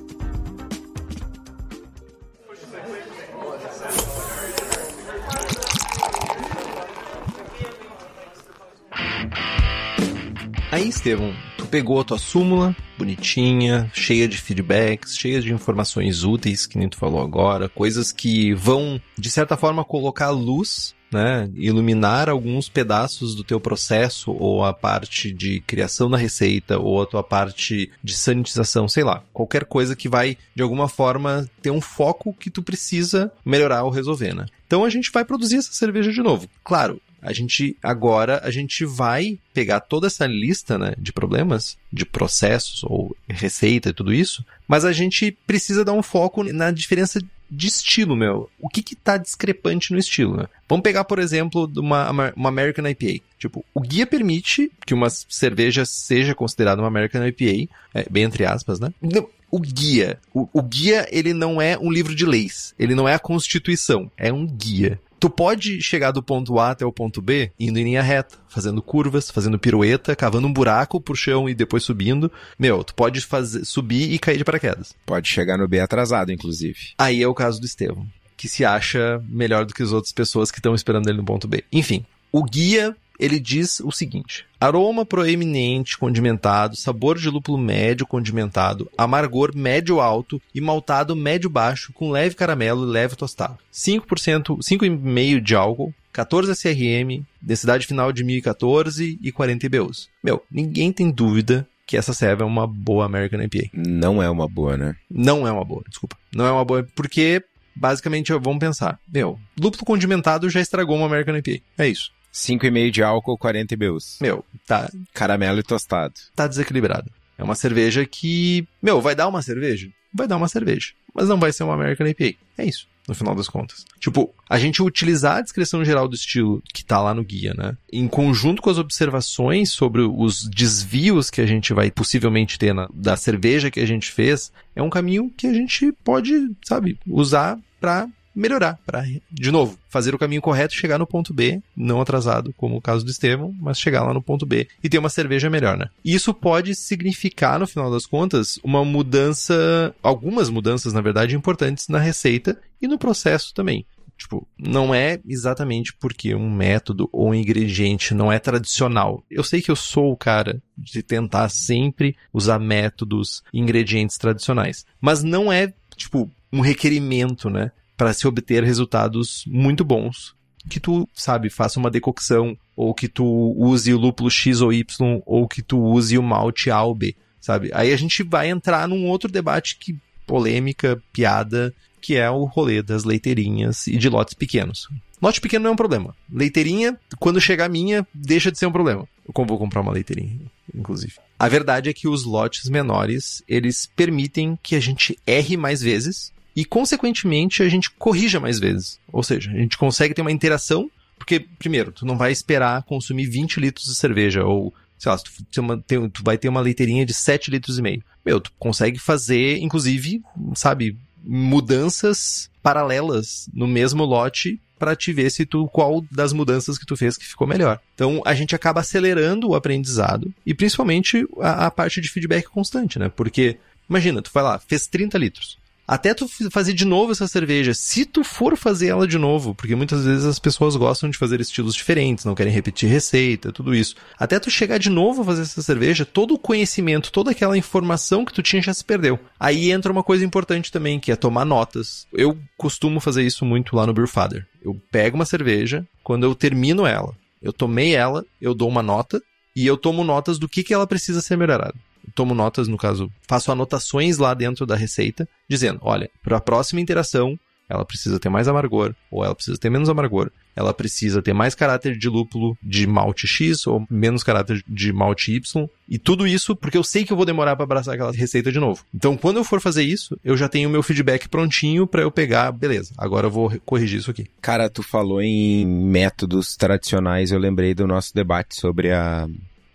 Aí, Estevam, tu pegou a tua súmula, bonitinha, cheia de feedbacks, cheia de informações úteis, que nem tu falou agora, coisas que vão, de certa forma, colocar luz né, iluminar alguns pedaços do teu processo, ou a parte de criação da receita, ou a tua parte de sanitização, sei lá, qualquer coisa que vai, de alguma forma, ter um foco que tu precisa melhorar ou resolver, né? Então a gente vai produzir essa cerveja de novo. Claro, A gente agora a gente vai pegar toda essa lista, né, de problemas, de processos ou receita e tudo isso, mas a gente precisa dar um foco na diferença de estilo, meu. O que que tá discrepante no estilo, né? Vamos pegar, por exemplo, uma, uma American IPA. Tipo, o guia permite que uma cerveja seja considerada uma American IPA, é, bem entre aspas, né? Não, o guia, o, o guia, ele não é um livro de leis. Ele não é a Constituição. É um guia. Tu pode chegar do ponto A até o ponto B indo em linha reta, fazendo curvas, fazendo pirueta, cavando um buraco pro chão e depois subindo. Meu, tu pode fazer, subir e cair de paraquedas. Pode chegar no B atrasado, inclusive. Aí é o caso do Estevão, que se acha melhor do que as outras pessoas que estão esperando ele no ponto B. Enfim, o guia ele diz o seguinte: aroma proeminente condimentado, sabor de lúpulo médio condimentado, amargor médio alto e maltado médio baixo com leve caramelo e leve tostado. 5%, 5,5 de álcool, 14 SRM, densidade final de 1014 e 40 IBUs. Meu, ninguém tem dúvida que essa serve é uma boa American IPA. Não é uma boa, né? Não é uma boa, desculpa. Não é uma boa porque basicamente vamos pensar, meu, lúpulo condimentado já estragou uma American IPA. É isso. 5,5 de álcool, 40 IBUs. Meu, tá, Caramelo e tostado. tá desequilibrado. É uma cerveja que, meu, vai dar uma cerveja? Vai dar uma cerveja. Mas não vai ser uma American IPA. É isso, no final das contas. Tipo, a gente utilizar a descrição geral do estilo que tá lá no guia, né? Em conjunto com as observações sobre os desvios que a gente vai possivelmente ter na, da cerveja que a gente fez, é um caminho que a gente pode, sabe, usar pra melhorar, para de novo, fazer o caminho correto e chegar no ponto B, não atrasado, como o caso do Estevão, mas chegar lá no ponto B e ter uma cerveja melhor, né? Isso pode significar, no final das contas, uma mudança, algumas mudanças, na verdade, importantes na receita e no processo também. Tipo, não é exatamente porque um método ou um ingrediente não é tradicional. Eu sei que eu sou o cara de tentar sempre usar métodos e ingredientes tradicionais, mas não é, tipo, um requerimento, né? Para se obter resultados muito bons. Que tu, sabe, faça uma decocção, ou que tu use o lúpulo X ou Y, ou que tu use o malte A ou B, sabe? Aí a gente vai entrar num outro debate que polêmica, piada, que é o rolê das leiteirinhas e de lotes pequenos. Lote pequeno não é um problema. Leiteirinha, quando chegar a minha, deixa de ser um problema. Eu vou comprar uma leiteirinha, inclusive. A verdade é que os lotes menores, eles permitem que a gente erre mais vezes e, consequentemente, a gente corrija mais vezes. Ou seja, a gente consegue ter uma interação, porque, primeiro, tu não vai esperar consumir 20 litros de cerveja, ou, sei lá, tu, tu vai ter uma leiteirinha de 7 litros e meio. Meu, tu consegue fazer, inclusive, sabe, mudanças paralelas no mesmo lote para te ver se tu qual das mudanças que tu fez que ficou melhor. Então a gente acaba acelerando o aprendizado e principalmente a, a parte de feedback constante, né? Porque imagina, tu vai lá, fez 30 litros até tu fazer de novo essa cerveja, se tu for fazer ela de novo, porque muitas vezes as pessoas gostam de fazer estilos diferentes, não querem repetir receita, tudo isso. Até tu chegar de novo a fazer essa cerveja, todo o conhecimento, toda aquela informação que tu tinha já se perdeu. Aí entra uma coisa importante também, que é tomar notas. Eu costumo fazer isso muito lá no Beer Father. Eu pego uma cerveja, quando eu termino ela, eu tomei ela, eu dou uma nota e eu tomo notas do que, que ela precisa ser melhorada tomo notas, no caso, faço anotações lá dentro da receita, dizendo: olha, para a próxima interação, ela precisa ter mais amargor, ou ela precisa ter menos amargor, ela precisa ter mais caráter de lúpulo de malte X ou menos caráter de malte Y, e tudo isso porque eu sei que eu vou demorar para abraçar aquela receita de novo. Então, quando eu for fazer isso, eu já tenho meu feedback prontinho para eu pegar, beleza, agora eu vou corrigir isso aqui. Cara, tu falou em métodos tradicionais, eu lembrei do nosso debate sobre a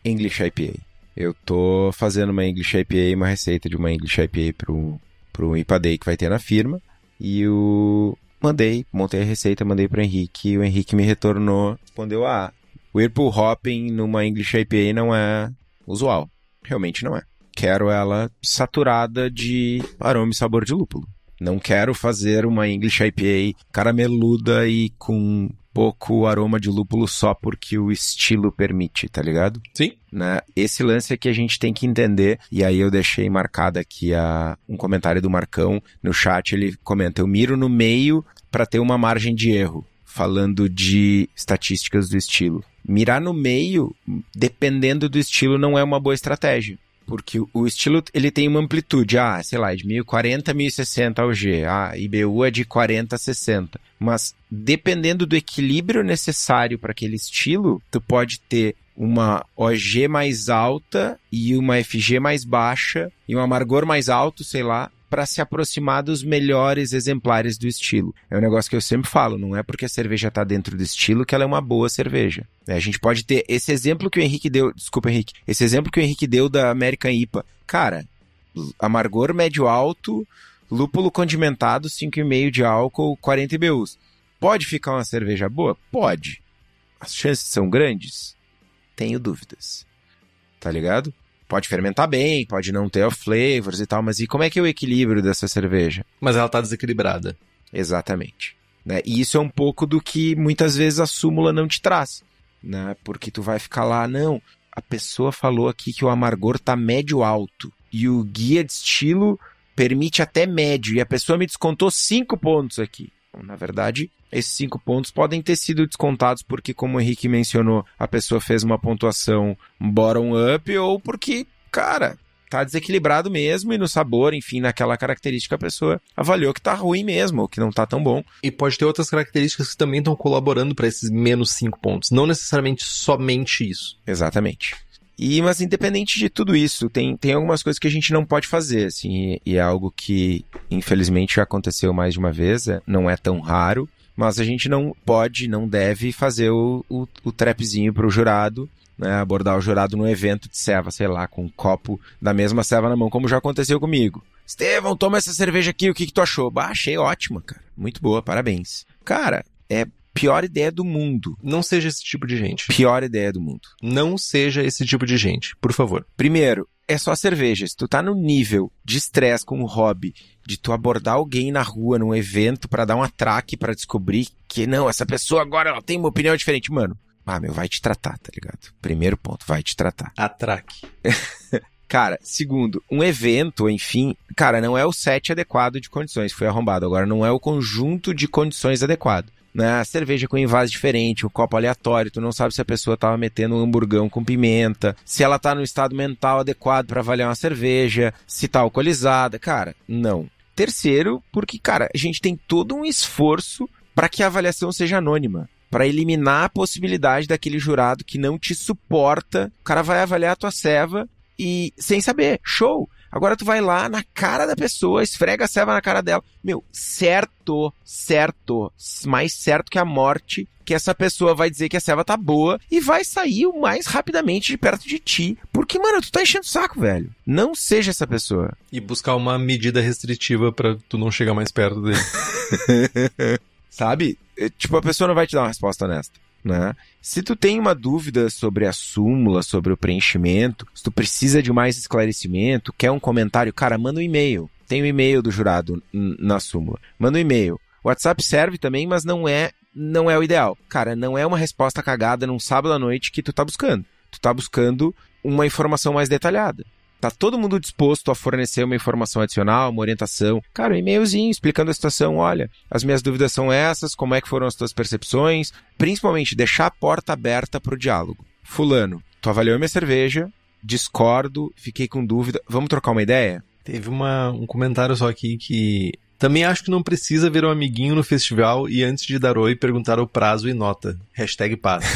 English IPA. Eu tô fazendo uma English IPA, uma receita de uma English IPA pro, pro IPA Day que vai ter na firma. E o mandei, montei a receita, mandei pro Henrique, e o Henrique me retornou, respondeu: "Ah, Whirlpool Hopping numa English IPA não é usual. Realmente não é. Quero ela saturada de aroma e sabor de lúpulo. Não quero fazer uma English IPA carameluda e com pouco aroma de lúpulo só porque o estilo permite, tá ligado? Sim. Né? Esse lance é que a gente tem que entender, e aí eu deixei marcado aqui a, um comentário do Marcão no chat, ele comenta, eu miro no meio para ter uma margem de erro, falando de estatísticas do estilo. Mirar no meio, dependendo do estilo, não é uma boa estratégia Porque o estilo, ele tem uma amplitude, ah, sei lá, de 1040 a 1060 OG, ah, IBU é de 40 a 60. Mas dependendo do equilíbrio necessário para aquele estilo, tu pode ter uma OG mais alta e uma FG mais baixa e um amargor mais alto, sei lá, para se aproximar dos melhores exemplares do estilo. É um negócio que eu sempre falo, não é porque a cerveja está dentro do estilo que ela é uma boa cerveja. É, a gente pode ter esse exemplo que o Henrique deu, desculpa Henrique, esse exemplo que o Henrique deu da American IPA. Cara, amargor médio alto, lúpulo condimentado, 5,5 de álcool, 40 IBUs. Pode ficar uma cerveja boa? Pode. As chances são grandes? Tenho dúvidas. Tá ligado? Pode fermentar bem, pode não ter flavors e tal, mas e como é que é o equilíbrio dessa cerveja? Mas ela tá desequilibrada. Exatamente. Né? E isso é um pouco do que muitas vezes a súmula não te traz, né? Porque tu vai ficar lá, não, a pessoa falou aqui que o amargor tá médio alto e o guia de estilo permite até médio e a pessoa me descontou cinco pontos aqui. Na verdade, esses cinco pontos podem ter sido descontados porque, como o Henrique mencionou, a pessoa fez uma pontuação bottom-up ou porque, cara, tá desequilibrado mesmo e no sabor, enfim, naquela característica a pessoa avaliou que tá ruim mesmo, ou que não tá tão bom. E pode ter outras características que também estão colaborando para esses menos cinco pontos, não necessariamente somente isso. Exatamente. E, mas independente de tudo isso, tem, tem algumas coisas que a gente não pode fazer, assim, e, e é algo que, infelizmente, já aconteceu mais de uma vez, é, não é tão raro, mas a gente não pode, não deve fazer o, o, o trapzinho pro jurado, né, abordar o jurado num evento de ceva, sei lá, com um copo da mesma ceva na mão, como já aconteceu comigo. Estevão, toma essa cerveja aqui, o que, que tu achou? Bah, achei ótima, cara. Muito boa, parabéns. Cara, é Pior ideia do mundo. Não seja esse tipo de gente. Pior ideia do mundo. Não seja esse tipo de gente, por favor. Primeiro, é só cerveja. Se tu tá no nível de estresse com o hobby, de tu abordar alguém na rua, num evento, para dar um atraque, para descobrir que não, essa pessoa agora ela tem uma opinião diferente, mano. Ah, meu, vai te tratar, tá ligado? Primeiro ponto, vai te tratar. Atraque. (laughs) Cara, segundo, um evento, enfim, cara, não é o set adequado de condições, foi arrombado. Agora, não é o conjunto de condições adequado né? Cerveja com invase diferente, um copo aleatório, tu não sabe se a pessoa tava metendo um hamburgão com pimenta, se ela tá no estado mental adequado para avaliar uma cerveja, se tá alcoolizada. Cara, não. Terceiro, porque, cara, a gente tem todo um esforço para que a avaliação seja anônima. Para eliminar a possibilidade daquele jurado que não te suporta. O cara vai avaliar a tua ceva e sem saber. Show! Agora tu vai lá na cara da pessoa, esfrega a ceva na cara dela. Meu, certo, certo, mais certo que a morte, que essa pessoa vai dizer que a ceva tá boa e vai sair o mais rapidamente de perto de ti. Porque, mano, tu tá enchendo o saco, velho. Não seja essa pessoa. E buscar uma medida restritiva para tu não chegar mais perto dele. (laughs) Sabe? É, tipo, a pessoa não vai te dar uma resposta honesta né? Se tu tem uma dúvida sobre a súmula, sobre o preenchimento, se tu precisa de mais esclarecimento, quer um comentário, cara, manda um e-mail. Tem o um e-mail do jurado na súmula. Manda um e-mail. WhatsApp serve também, mas não é não é o ideal. Cara, não é uma resposta cagada num sábado à noite que tu tá buscando. Tu tá buscando uma informação mais detalhada. Tá todo mundo disposto a fornecer uma informação adicional, uma orientação. Cara, um e-mailzinho explicando a situação. Olha, as minhas dúvidas são essas, como é que foram as tuas percepções. Principalmente, deixar a porta aberta para o diálogo. Fulano, tu avaliou minha cerveja, discordo, fiquei com dúvida. Vamos trocar uma ideia? Teve uma, um comentário só aqui que também acho que não precisa ver um amiguinho no festival e antes de dar oi perguntar o prazo e nota. Hashtag paz. (laughs)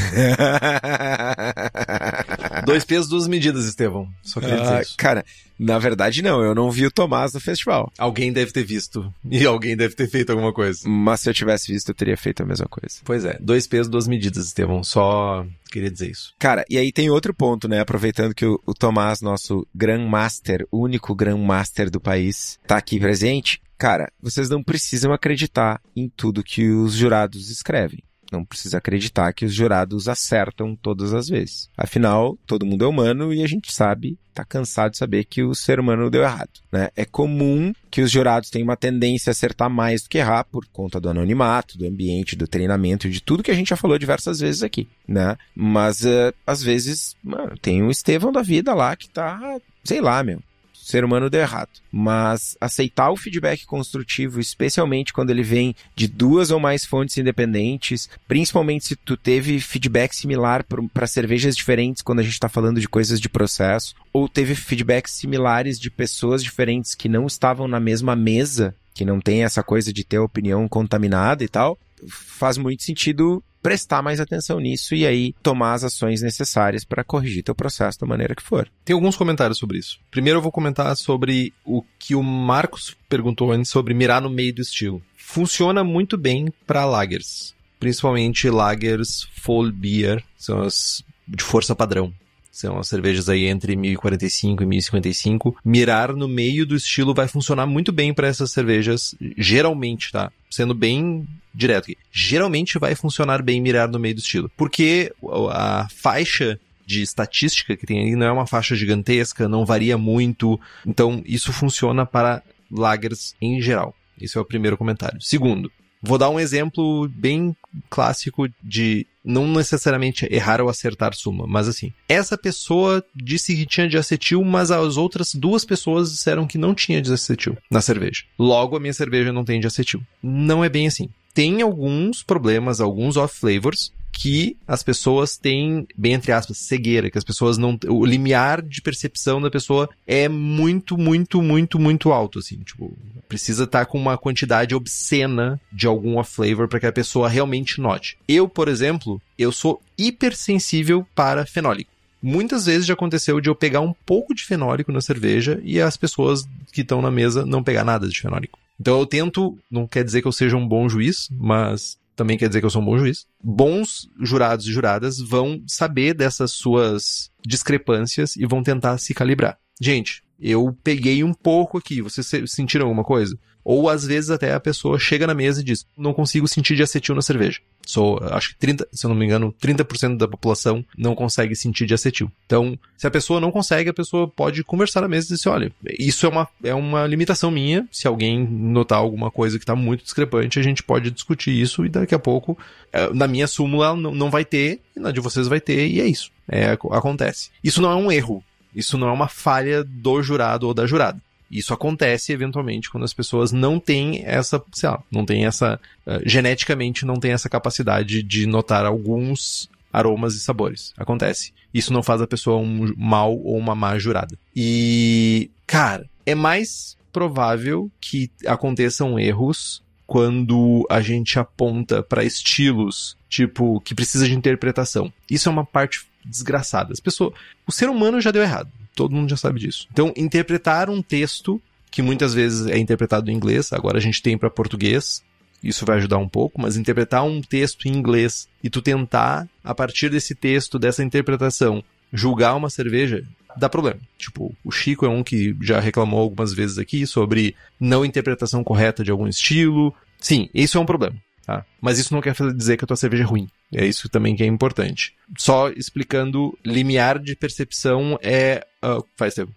Dois pesos, duas medidas, Estevão. Só queria dizer ah, isso. Cara, na verdade não, eu não vi o Tomás no festival. Alguém deve ter visto. E alguém deve ter feito alguma coisa. Mas se eu tivesse visto, eu teria feito a mesma coisa. Pois é, dois pesos, duas medidas, Estevão. Só queria dizer isso. Cara, e aí tem outro ponto, né? Aproveitando que o, o Tomás, nosso Grandmaster, único Grandmaster do país, tá aqui presente cara, vocês não precisam acreditar em tudo que os jurados escrevem. Não precisa acreditar que os jurados acertam todas as vezes. Afinal, todo mundo é humano e a gente sabe, tá cansado de saber que o ser humano deu errado. Né? É comum que os jurados tenham uma tendência a acertar mais do que errar por conta do anonimato, do ambiente, do treinamento, de tudo que a gente já falou diversas vezes aqui, né? Mas uh, às vezes, mano, tem um Estevão da vida lá que tá, sei lá, meu, ser humano deu errado. Mas aceitar o feedback construtivo, especialmente quando ele vem de duas ou mais fontes independentes, principalmente se tu teve feedback similar para cervejas diferentes quando a gente está falando de coisas de processo, ou teve feedbacks similares de pessoas diferentes que não estavam na mesma mesa, que não tem essa coisa de ter opinião contaminada e tal, faz muito sentido prestar mais atenção nisso e aí tomar as ações necessárias para corrigir teu processo da maneira que for. Tem alguns comentários sobre isso. Primeiro eu vou comentar sobre o que o Marcos perguntou antes sobre mirar no meio do estilo. Funciona muito bem para lagers, principalmente lagers full beer, são as de força padrão. São as cervejas aí entre 1045 e 1055. Mirar no meio do estilo vai funcionar muito bem para essas cervejas, geralmente, tá? Sendo bem direto aqui. Geralmente vai funcionar bem mirar no meio do estilo. Porque a faixa de estatística que tem aí não é uma faixa gigantesca, não varia muito. Então, isso funciona para lagers em geral. Esse é o primeiro comentário. Segundo, Vou dar um exemplo bem clássico de não necessariamente errar ou acertar suma, mas assim, essa pessoa disse que tinha diacetil, mas as outras duas pessoas disseram que não tinha diacetil na cerveja. Logo, a minha cerveja não tem diacetil. Não é bem assim. Tem alguns problemas, alguns off-flavors, que as pessoas têm, bem entre aspas, cegueira, que as pessoas não. O limiar de percepção da pessoa é muito, muito, muito, muito alto, assim. Tipo, precisa estar tá com uma quantidade obscena de algum flavor para que a pessoa realmente note. Eu, por exemplo, eu sou hipersensível para fenólico. Muitas vezes já aconteceu de eu pegar um pouco de fenólico na cerveja e as pessoas que estão na mesa não pegar nada de fenólico. Então eu tento, não quer dizer que eu seja um bom juiz, mas também quer dizer que eu sou um bom juiz. Bons jurados e juradas vão saber dessas suas discrepâncias e vão tentar se calibrar. Gente, eu peguei um pouco aqui, vocês sentiram alguma coisa? Ou às vezes até a pessoa chega na mesa e diz: Não consigo sentir de acetil na cerveja. Sou, acho que 30, se eu não me engano, 30% da população não consegue sentir de acetil. Então, se a pessoa não consegue, a pessoa pode conversar na mesa e dizer: Olha, isso é uma, é uma limitação minha. Se alguém notar alguma coisa que está muito discrepante, a gente pode discutir isso e daqui a pouco, é, na minha súmula não, não vai ter, e na de vocês vai ter, e é isso. É, acontece. Isso não é um erro. Isso não é uma falha do jurado ou da jurada. Isso acontece eventualmente quando as pessoas não têm essa, sei lá, não têm essa, uh, geneticamente não têm essa capacidade de notar alguns aromas e sabores. Acontece. Isso não faz a pessoa um mal ou uma má jurada. E, cara, é mais provável que aconteçam erros quando a gente aponta para estilos, tipo, que precisa de interpretação. Isso é uma parte desgraçada. As pessoas, o ser humano já deu errado todo mundo já sabe disso. Então, interpretar um texto que muitas vezes é interpretado em inglês, agora a gente tem para português, isso vai ajudar um pouco, mas interpretar um texto em inglês e tu tentar, a partir desse texto, dessa interpretação, julgar uma cerveja, dá problema. Tipo, o Chico é um que já reclamou algumas vezes aqui sobre não interpretação correta de algum estilo. Sim, isso é um problema. Tá? Mas isso não quer dizer que a tua cerveja é ruim. É isso também que é importante. Só explicando, limiar de percepção é. Uh, faz tempo.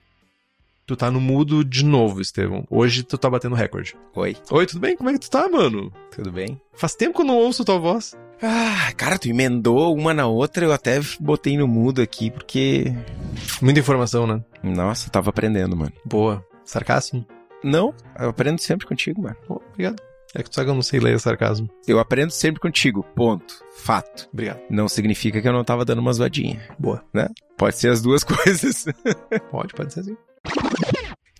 Tu tá no mudo de novo, Estevão. Hoje tu tá batendo recorde. Oi. Oi, tudo bem? Como é que tu tá, mano? Tudo bem? Faz tempo que eu não ouço tua voz. Ah, cara, tu emendou uma na outra, eu até botei no mudo aqui, porque. Muita informação, né? Nossa, tava aprendendo, mano. Boa. Sarcasmo? Não, eu aprendo sempre contigo, mano. Oh, obrigado. É que tu sabe que eu não sei ler sarcasmo. Eu aprendo sempre contigo, ponto. Fato. Obrigado. Não significa que eu não tava dando uma zoadinha. Boa. Né? Pode ser as duas (laughs) coisas. pode, pode ser assim.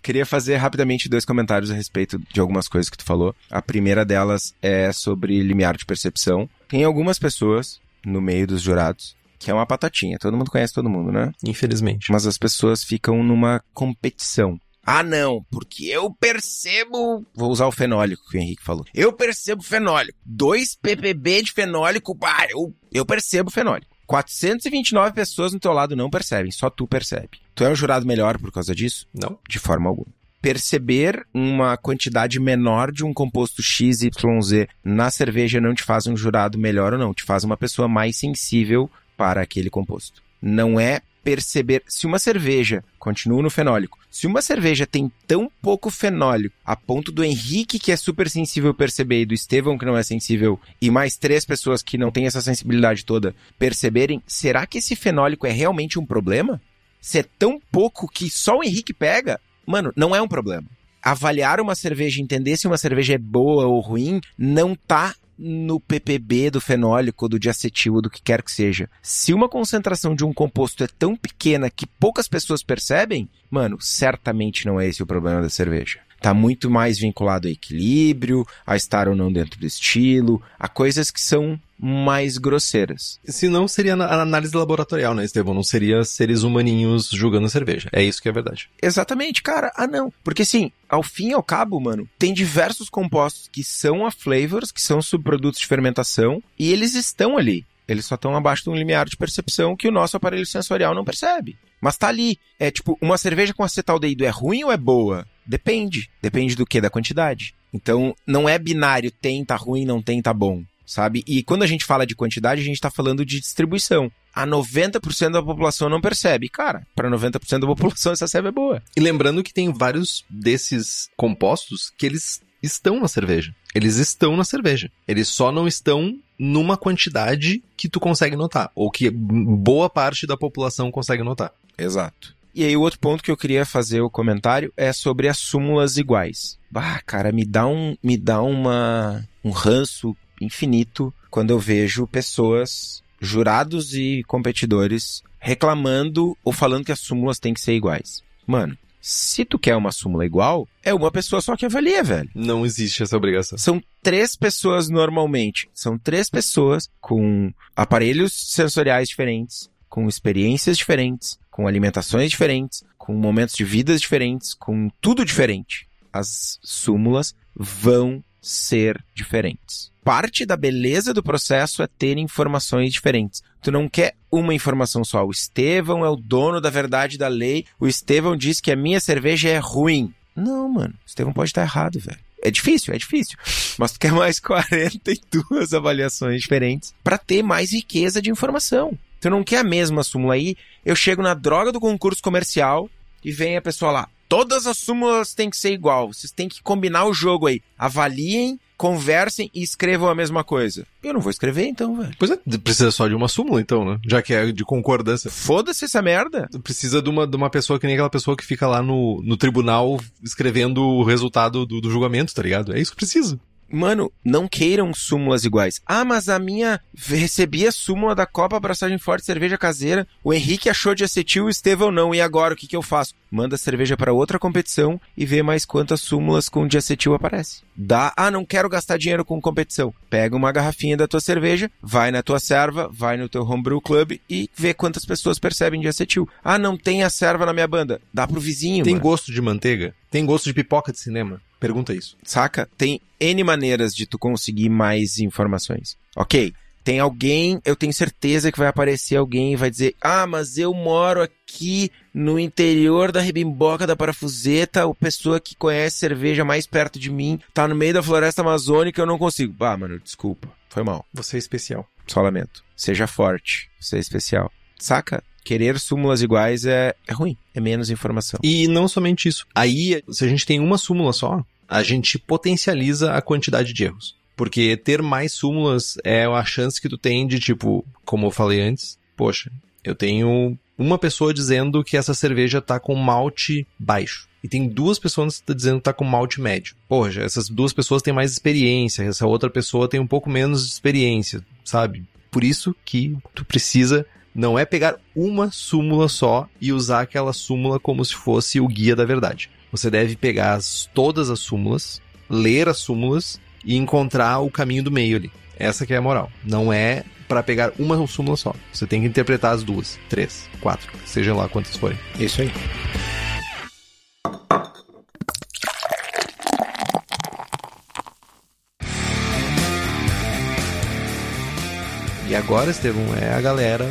Queria fazer rapidamente dois comentários a respeito de algumas coisas que tu falou. A primeira delas é sobre limiar de percepção. Tem algumas pessoas no meio dos jurados que é uma patatinha. Todo mundo conhece todo mundo, né? Infelizmente. Mas as pessoas ficam numa competição. Ah, não, porque eu percebo. Vou usar o fenólico que o Henrique falou. Eu percebo fenólico. 2 ppb de fenólico, bah, eu, eu percebo fenólico. 429 pessoas no teu lado não percebem, só tu percebe. Tu é um jurado melhor por causa disso? Não. De forma alguma. Perceber uma quantidade menor de um composto XYZ na cerveja não te faz um jurado melhor ou não, te faz uma pessoa mais sensível para aquele composto. Não é perceber se uma cerveja, continua no fenólico, se uma cerveja tem tão pouco fenólico a ponto do Henrique, que é super sensível, perceber, e do Estevão, que não é sensível, e mais três pessoas que não têm essa sensibilidade toda perceberem, será que esse fenólico é realmente um problema? Se é tão pouco que só o Henrique pega, mano, não é um problema. Avaliar uma cerveja, entender se uma cerveja é boa ou ruim, não tá no PPB do fenólico, do diacetil, do que quer que seja. Se uma concentração de um composto é tão pequena que poucas pessoas percebem, mano, certamente não é esse o problema da cerveja. Tá muito mais vinculado a equilíbrio, a estar ou não dentro do estilo, a coisas que são mais grosseiras. Se não, seria a análise laboratorial, né, Estevão? Não seria seres humaninhos julgando cerveja. É isso que é verdade. Exatamente, cara. Ah, não. Porque assim, ao fim e ao cabo, mano, tem diversos compostos que são a flavors, que são subprodutos de fermentação, e eles estão ali. Eles só estão abaixo de um limiar de percepção que o nosso aparelho sensorial não percebe. Mas tá ali. É tipo, uma cerveja com acetaldeído é ruim ou é boa? Depende. Depende do que? Da quantidade. Então, não é binário, tem, tá ruim, não tem, tá bom sabe? E quando a gente fala de quantidade, a gente está falando de distribuição. A 90% da população não percebe. Cara, para 90% da população essa cerveja é boa. E lembrando que tem vários desses compostos que eles estão na cerveja. Eles estão na cerveja. Eles só não estão numa quantidade que tu consegue notar, ou que boa parte da população consegue notar. Exato. E aí o outro ponto que eu queria fazer o comentário é sobre as súmulas iguais. Bah, cara, me dá um me dá uma um ranço infinito quando eu vejo pessoas, jurados e competidores, reclamando ou falando que as súmulas têm que ser iguais. Mano, se tu quer uma súmula igual, é uma pessoa só que avalia, velho. Não existe essa obrigação. São três pessoas normalmente. São três pessoas com aparelhos sensoriais diferentes, com experiências diferentes, com alimentações diferentes, com momentos de vidas diferentes, com tudo diferente. As súmulas vão ser diferentes. Parte da beleza do processo é ter informações diferentes. Tu não quer uma informação só. O Estevão é o dono da verdade da lei. O Estevão diz que a minha cerveja é ruim. Não, mano. O Estevão pode estar errado, velho. É difícil, é difícil. (laughs) Mas tu quer mais (laughs) 42 avaliações diferentes para ter mais riqueza de informação. Tu não quer a mesma súmula aí. Eu chego na droga do concurso comercial e vem a pessoa lá. Todas as súmulas têm que ser igual. Vocês têm que combinar o jogo aí. Avaliem, conversem e escrevam a mesma coisa. Eu não vou escrever então, velho. Pois é, precisa só de uma súmula então, né? Já que é de concordância. Foda-se essa merda. Precisa de uma, de uma pessoa que nem aquela pessoa que fica lá no, no tribunal escrevendo o resultado do, do julgamento, tá ligado? É isso que precisa. Mano, não queiram súmulas iguais. Ah, mas a minha recebi a súmula da Copa Abraçagem Forte Cerveja Caseira. O Henrique achou de acetil, o Estevão não. E agora, o que, que eu faço? Manda a cerveja para outra competição e vê mais quantas súmulas com diacetil aparece. Dá, ah, não quero gastar dinheiro com competição. Pega uma garrafinha da tua cerveja, vai na tua serva, vai no teu homebrew club e vê quantas pessoas percebem diacetil. Ah, não tem a serva na minha banda. Dá pro vizinho, Tem mano. gosto de manteiga? Tem gosto de pipoca de cinema? Pergunta isso. Saca? Tem N maneiras de tu conseguir mais informações. Ok. Tem alguém, eu tenho certeza que vai aparecer alguém e vai dizer: Ah, mas eu moro aqui no interior da Rebimboca da Parafuseta, a pessoa que conhece cerveja mais perto de mim tá no meio da floresta amazônica, eu não consigo. Ah, mano, desculpa. Foi mal. Você é especial. Só lamento. Seja forte. Você é especial. Saca? Querer súmulas iguais é, é ruim. É menos informação. E não somente isso. Aí, se a gente tem uma súmula só, a gente potencializa a quantidade de erros. Porque ter mais súmulas é a chance que tu tem de, tipo, como eu falei antes, poxa, eu tenho uma pessoa dizendo que essa cerveja tá com malte baixo. E tem duas pessoas dizendo que tá com malte médio. Poxa, essas duas pessoas têm mais experiência, essa outra pessoa tem um pouco menos de experiência, sabe? Por isso que tu precisa não é pegar uma súmula só e usar aquela súmula como se fosse o guia da verdade. Você deve pegar as, todas as súmulas, ler as súmulas e encontrar o caminho do meio ali. Essa que é a moral. Não é para pegar uma súmula só. Você tem que interpretar as duas, três, quatro, seja lá quantas forem. Isso aí. E agora, Estevão, é a galera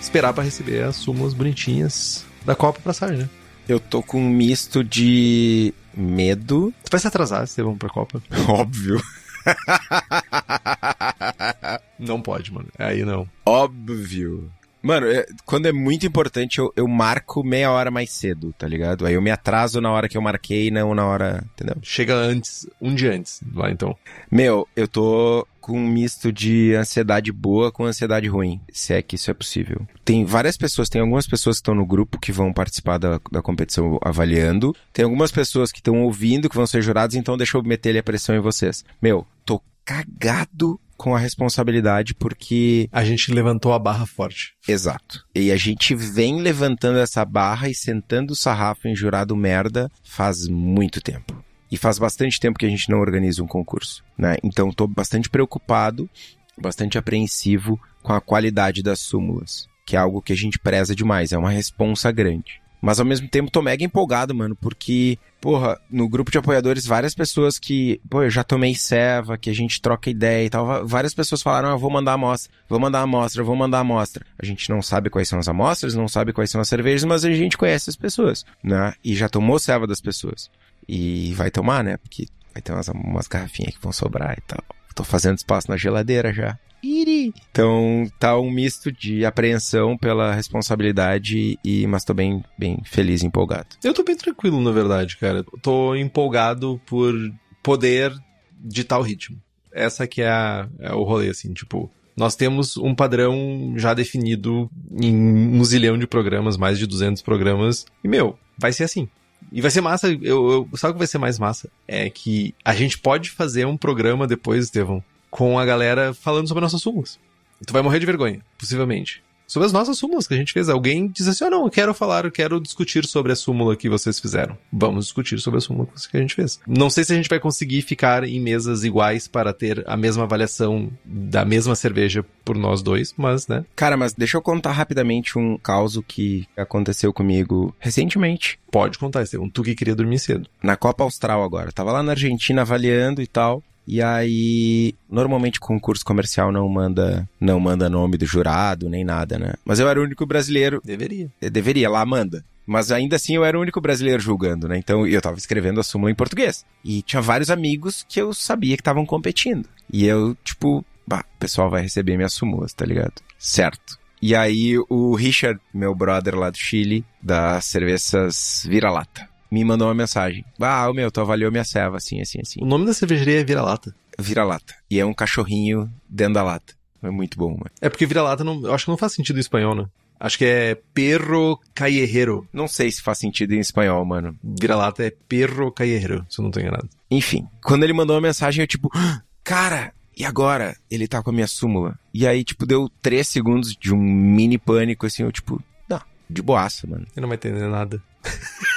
esperar para receber as súmulas bonitinhas da Copa pra sair, né? Eu tô com um misto de medo. Tu vai se atrasar, Estevão, pra Copa? (laughs) Óbvio. (laughs) Não pode, mano. Aí não. Óbvio. Mano, é- quando é muito importante, eu, eu marco meia hora mais cedo, tá ligado? Aí eu me atraso na hora que eu marquei, não na hora. Entendeu? Chega antes, um dia antes, lá então. Meu, eu tô com um misto de ansiedade boa com ansiedade ruim, se é que isso é possível. Tem várias pessoas, tem algumas pessoas que estão no grupo que vão participar da, da competição avaliando, tem algumas pessoas que estão ouvindo que vão ser jurados, então deixa eu meter a pressão em vocês. Meu, tô cagado com a responsabilidade porque. A gente levantou a barra forte. Exato. E a gente vem levantando essa barra e sentando o sarrafo em jurado merda faz muito tempo. E faz bastante tempo que a gente não organiza um concurso, né? Então tô bastante preocupado, bastante apreensivo com a qualidade das súmulas, que é algo que a gente preza demais, é uma responsa grande. Mas ao mesmo tempo tô mega empolgado, mano, porque, porra, no grupo de apoiadores, várias pessoas que, pô, eu já tomei ceva, que a gente troca ideia e tal, várias pessoas falaram, ah, vou mandar amostra, vou mandar amostra, vou mandar amostra. A gente não sabe quais são as amostras, não sabe quais são as cervejas, mas a gente conhece as pessoas, né? E já tomou ceva das pessoas. E vai tomar, né? Porque vai ter umas, umas garrafinhas que vão sobrar e tal. Tô fazendo espaço na geladeira já. Iri. Então tá um misto de apreensão pela responsabilidade e mas tô bem, bem feliz e empolgado. Eu tô bem tranquilo, na verdade, cara. Tô empolgado por poder ditar o ritmo. Essa que é, a, é o rolê, assim, tipo, nós temos um padrão já definido em um zilhão de programas, mais de 200 programas, e, meu, vai ser assim. E vai ser massa, eu, eu, sabe o que vai ser mais massa? É que a gente pode fazer um programa depois, Estevão, com a galera falando sobre nossas súmulas. Tu vai morrer de vergonha, possivelmente. Sobre as nossas súmulas que a gente fez. Alguém diz assim: oh, não, eu quero falar, eu quero discutir sobre a súmula que vocês fizeram. Vamos discutir sobre a súmula que a gente fez. Não sei se a gente vai conseguir ficar em mesas iguais para ter a mesma avaliação da mesma cerveja por nós dois, mas, né? Cara, mas deixa eu contar rapidamente um caso que aconteceu comigo recentemente. Pode contar, Estevam. Tu que queria dormir cedo. Na Copa Austral agora. Tava lá na Argentina avaliando e tal. E aí, normalmente concurso comercial não manda, não manda nome do jurado, nem nada, né? Mas eu era o único brasileiro. Deveria. Deveria, lá manda. Mas ainda assim eu era o único brasileiro julgando, né? Então eu tava escrevendo a súmula em português. E tinha vários amigos que eu sabia que estavam competindo. E eu, tipo, bah, o pessoal vai receber minhas súmulas, tá ligado? Certo. E aí o Richard, meu brother lá do Chile, das cervejas Vira-Lata me mandou uma mensagem. Ah, meu, tu avaliou minha serva, assim, assim, assim. O nome da cervejaria é Vira-Lata. Vira-Lata. E é um cachorrinho dentro da lata. É muito bom, mano. É porque vira-lata, não, eu acho que não faz sentido em espanhol, né? Acho que é perro callejero. Não sei se faz sentido em espanhol, mano. Vira-lata é perro callejero, se eu não tô enganado. Enfim, quando ele mandou uma mensagem, eu tipo, ah, cara, e agora? Ele tá com a minha súmula. E aí, tipo, deu três segundos de um mini pânico, assim, eu tipo, não, de boaça, mano. Ele não vai entender nada. (laughs)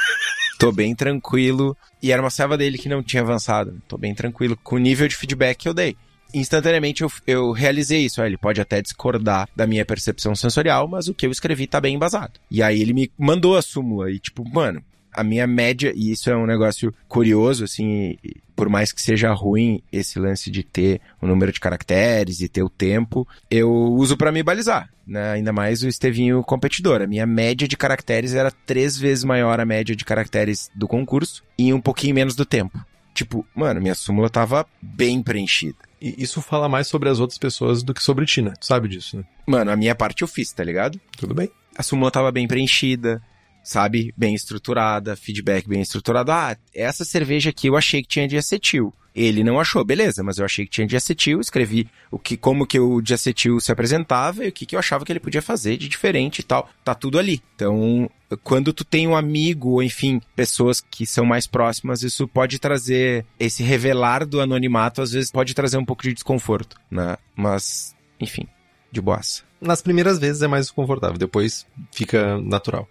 Tô bem tranquilo. E era uma serva dele que não tinha avançado. Tô bem tranquilo com o nível de feedback que eu dei. Instantaneamente eu, eu realizei isso. Ele pode até discordar da minha percepção sensorial, mas o que eu escrevi tá bem embasado. E aí ele me mandou a súmula e tipo, mano, a minha média, e isso é um negócio curioso, assim, por mais que seja ruim esse lance de ter o número de caracteres e ter o tempo, eu uso para me balizar, né? Ainda mais o Estevinho competidor. A minha média de caracteres era três vezes maior a média de caracteres do concurso e um pouquinho menos do tempo. Tipo, mano, minha súmula tava bem preenchida. E isso fala mais sobre as outras pessoas do que sobre ti, né? Tu sabe disso, né? Mano, a minha parte eu fiz, tá ligado? Tudo bem. A súmula tava bem preenchida, sabe? Bem estruturada, feedback bem estruturado. Ah, essa cerveja aqui eu achei que tinha de acetil. Ele não achou, beleza, mas eu achei que tinha de acetil, escrevi o que, como que o de acetil se apresentava e o que, que eu achava que ele podia fazer de diferente e tal. Tá tudo ali. Então, quando tu tem um amigo, ou enfim, pessoas que são mais próximas, isso pode trazer, esse revelar do anonimato, às vezes pode trazer um pouco de desconforto, né? Mas, enfim, de boaça. Nas primeiras vezes é mais desconfortável, depois fica natural.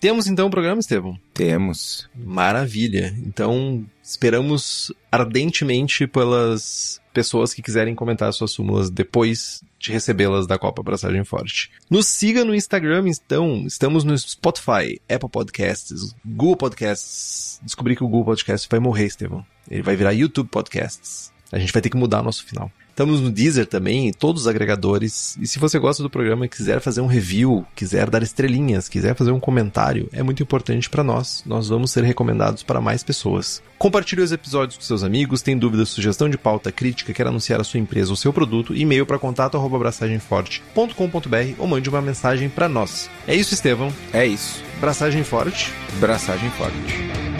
Temos então o programa, Estevam? Temos. Maravilha. Então, esperamos ardentemente pelas pessoas que quiserem comentar suas súmulas depois de recebê-las da Copa Braçagem Forte. Nos siga no Instagram, então. Estamos no Spotify, Apple Podcasts, Google Podcasts. Descobri que o Google Podcasts vai morrer, Estevam. Ele vai virar YouTube Podcasts. A gente vai ter que mudar nosso final. Estamos no Deezer também, em todos os agregadores. E se você gosta do programa e quiser fazer um review, quiser dar estrelinhas, quiser fazer um comentário, é muito importante para nós. Nós vamos ser recomendados para mais pessoas. Compartilhe os episódios com seus amigos, tem dúvida, sugestão de pauta, crítica, quer anunciar a sua empresa ou seu produto, e-mail para contato@abraçagemforte.com.br ou mande uma mensagem para nós. É isso, Estevão. É isso. Braçagem forte. Braçagem forte.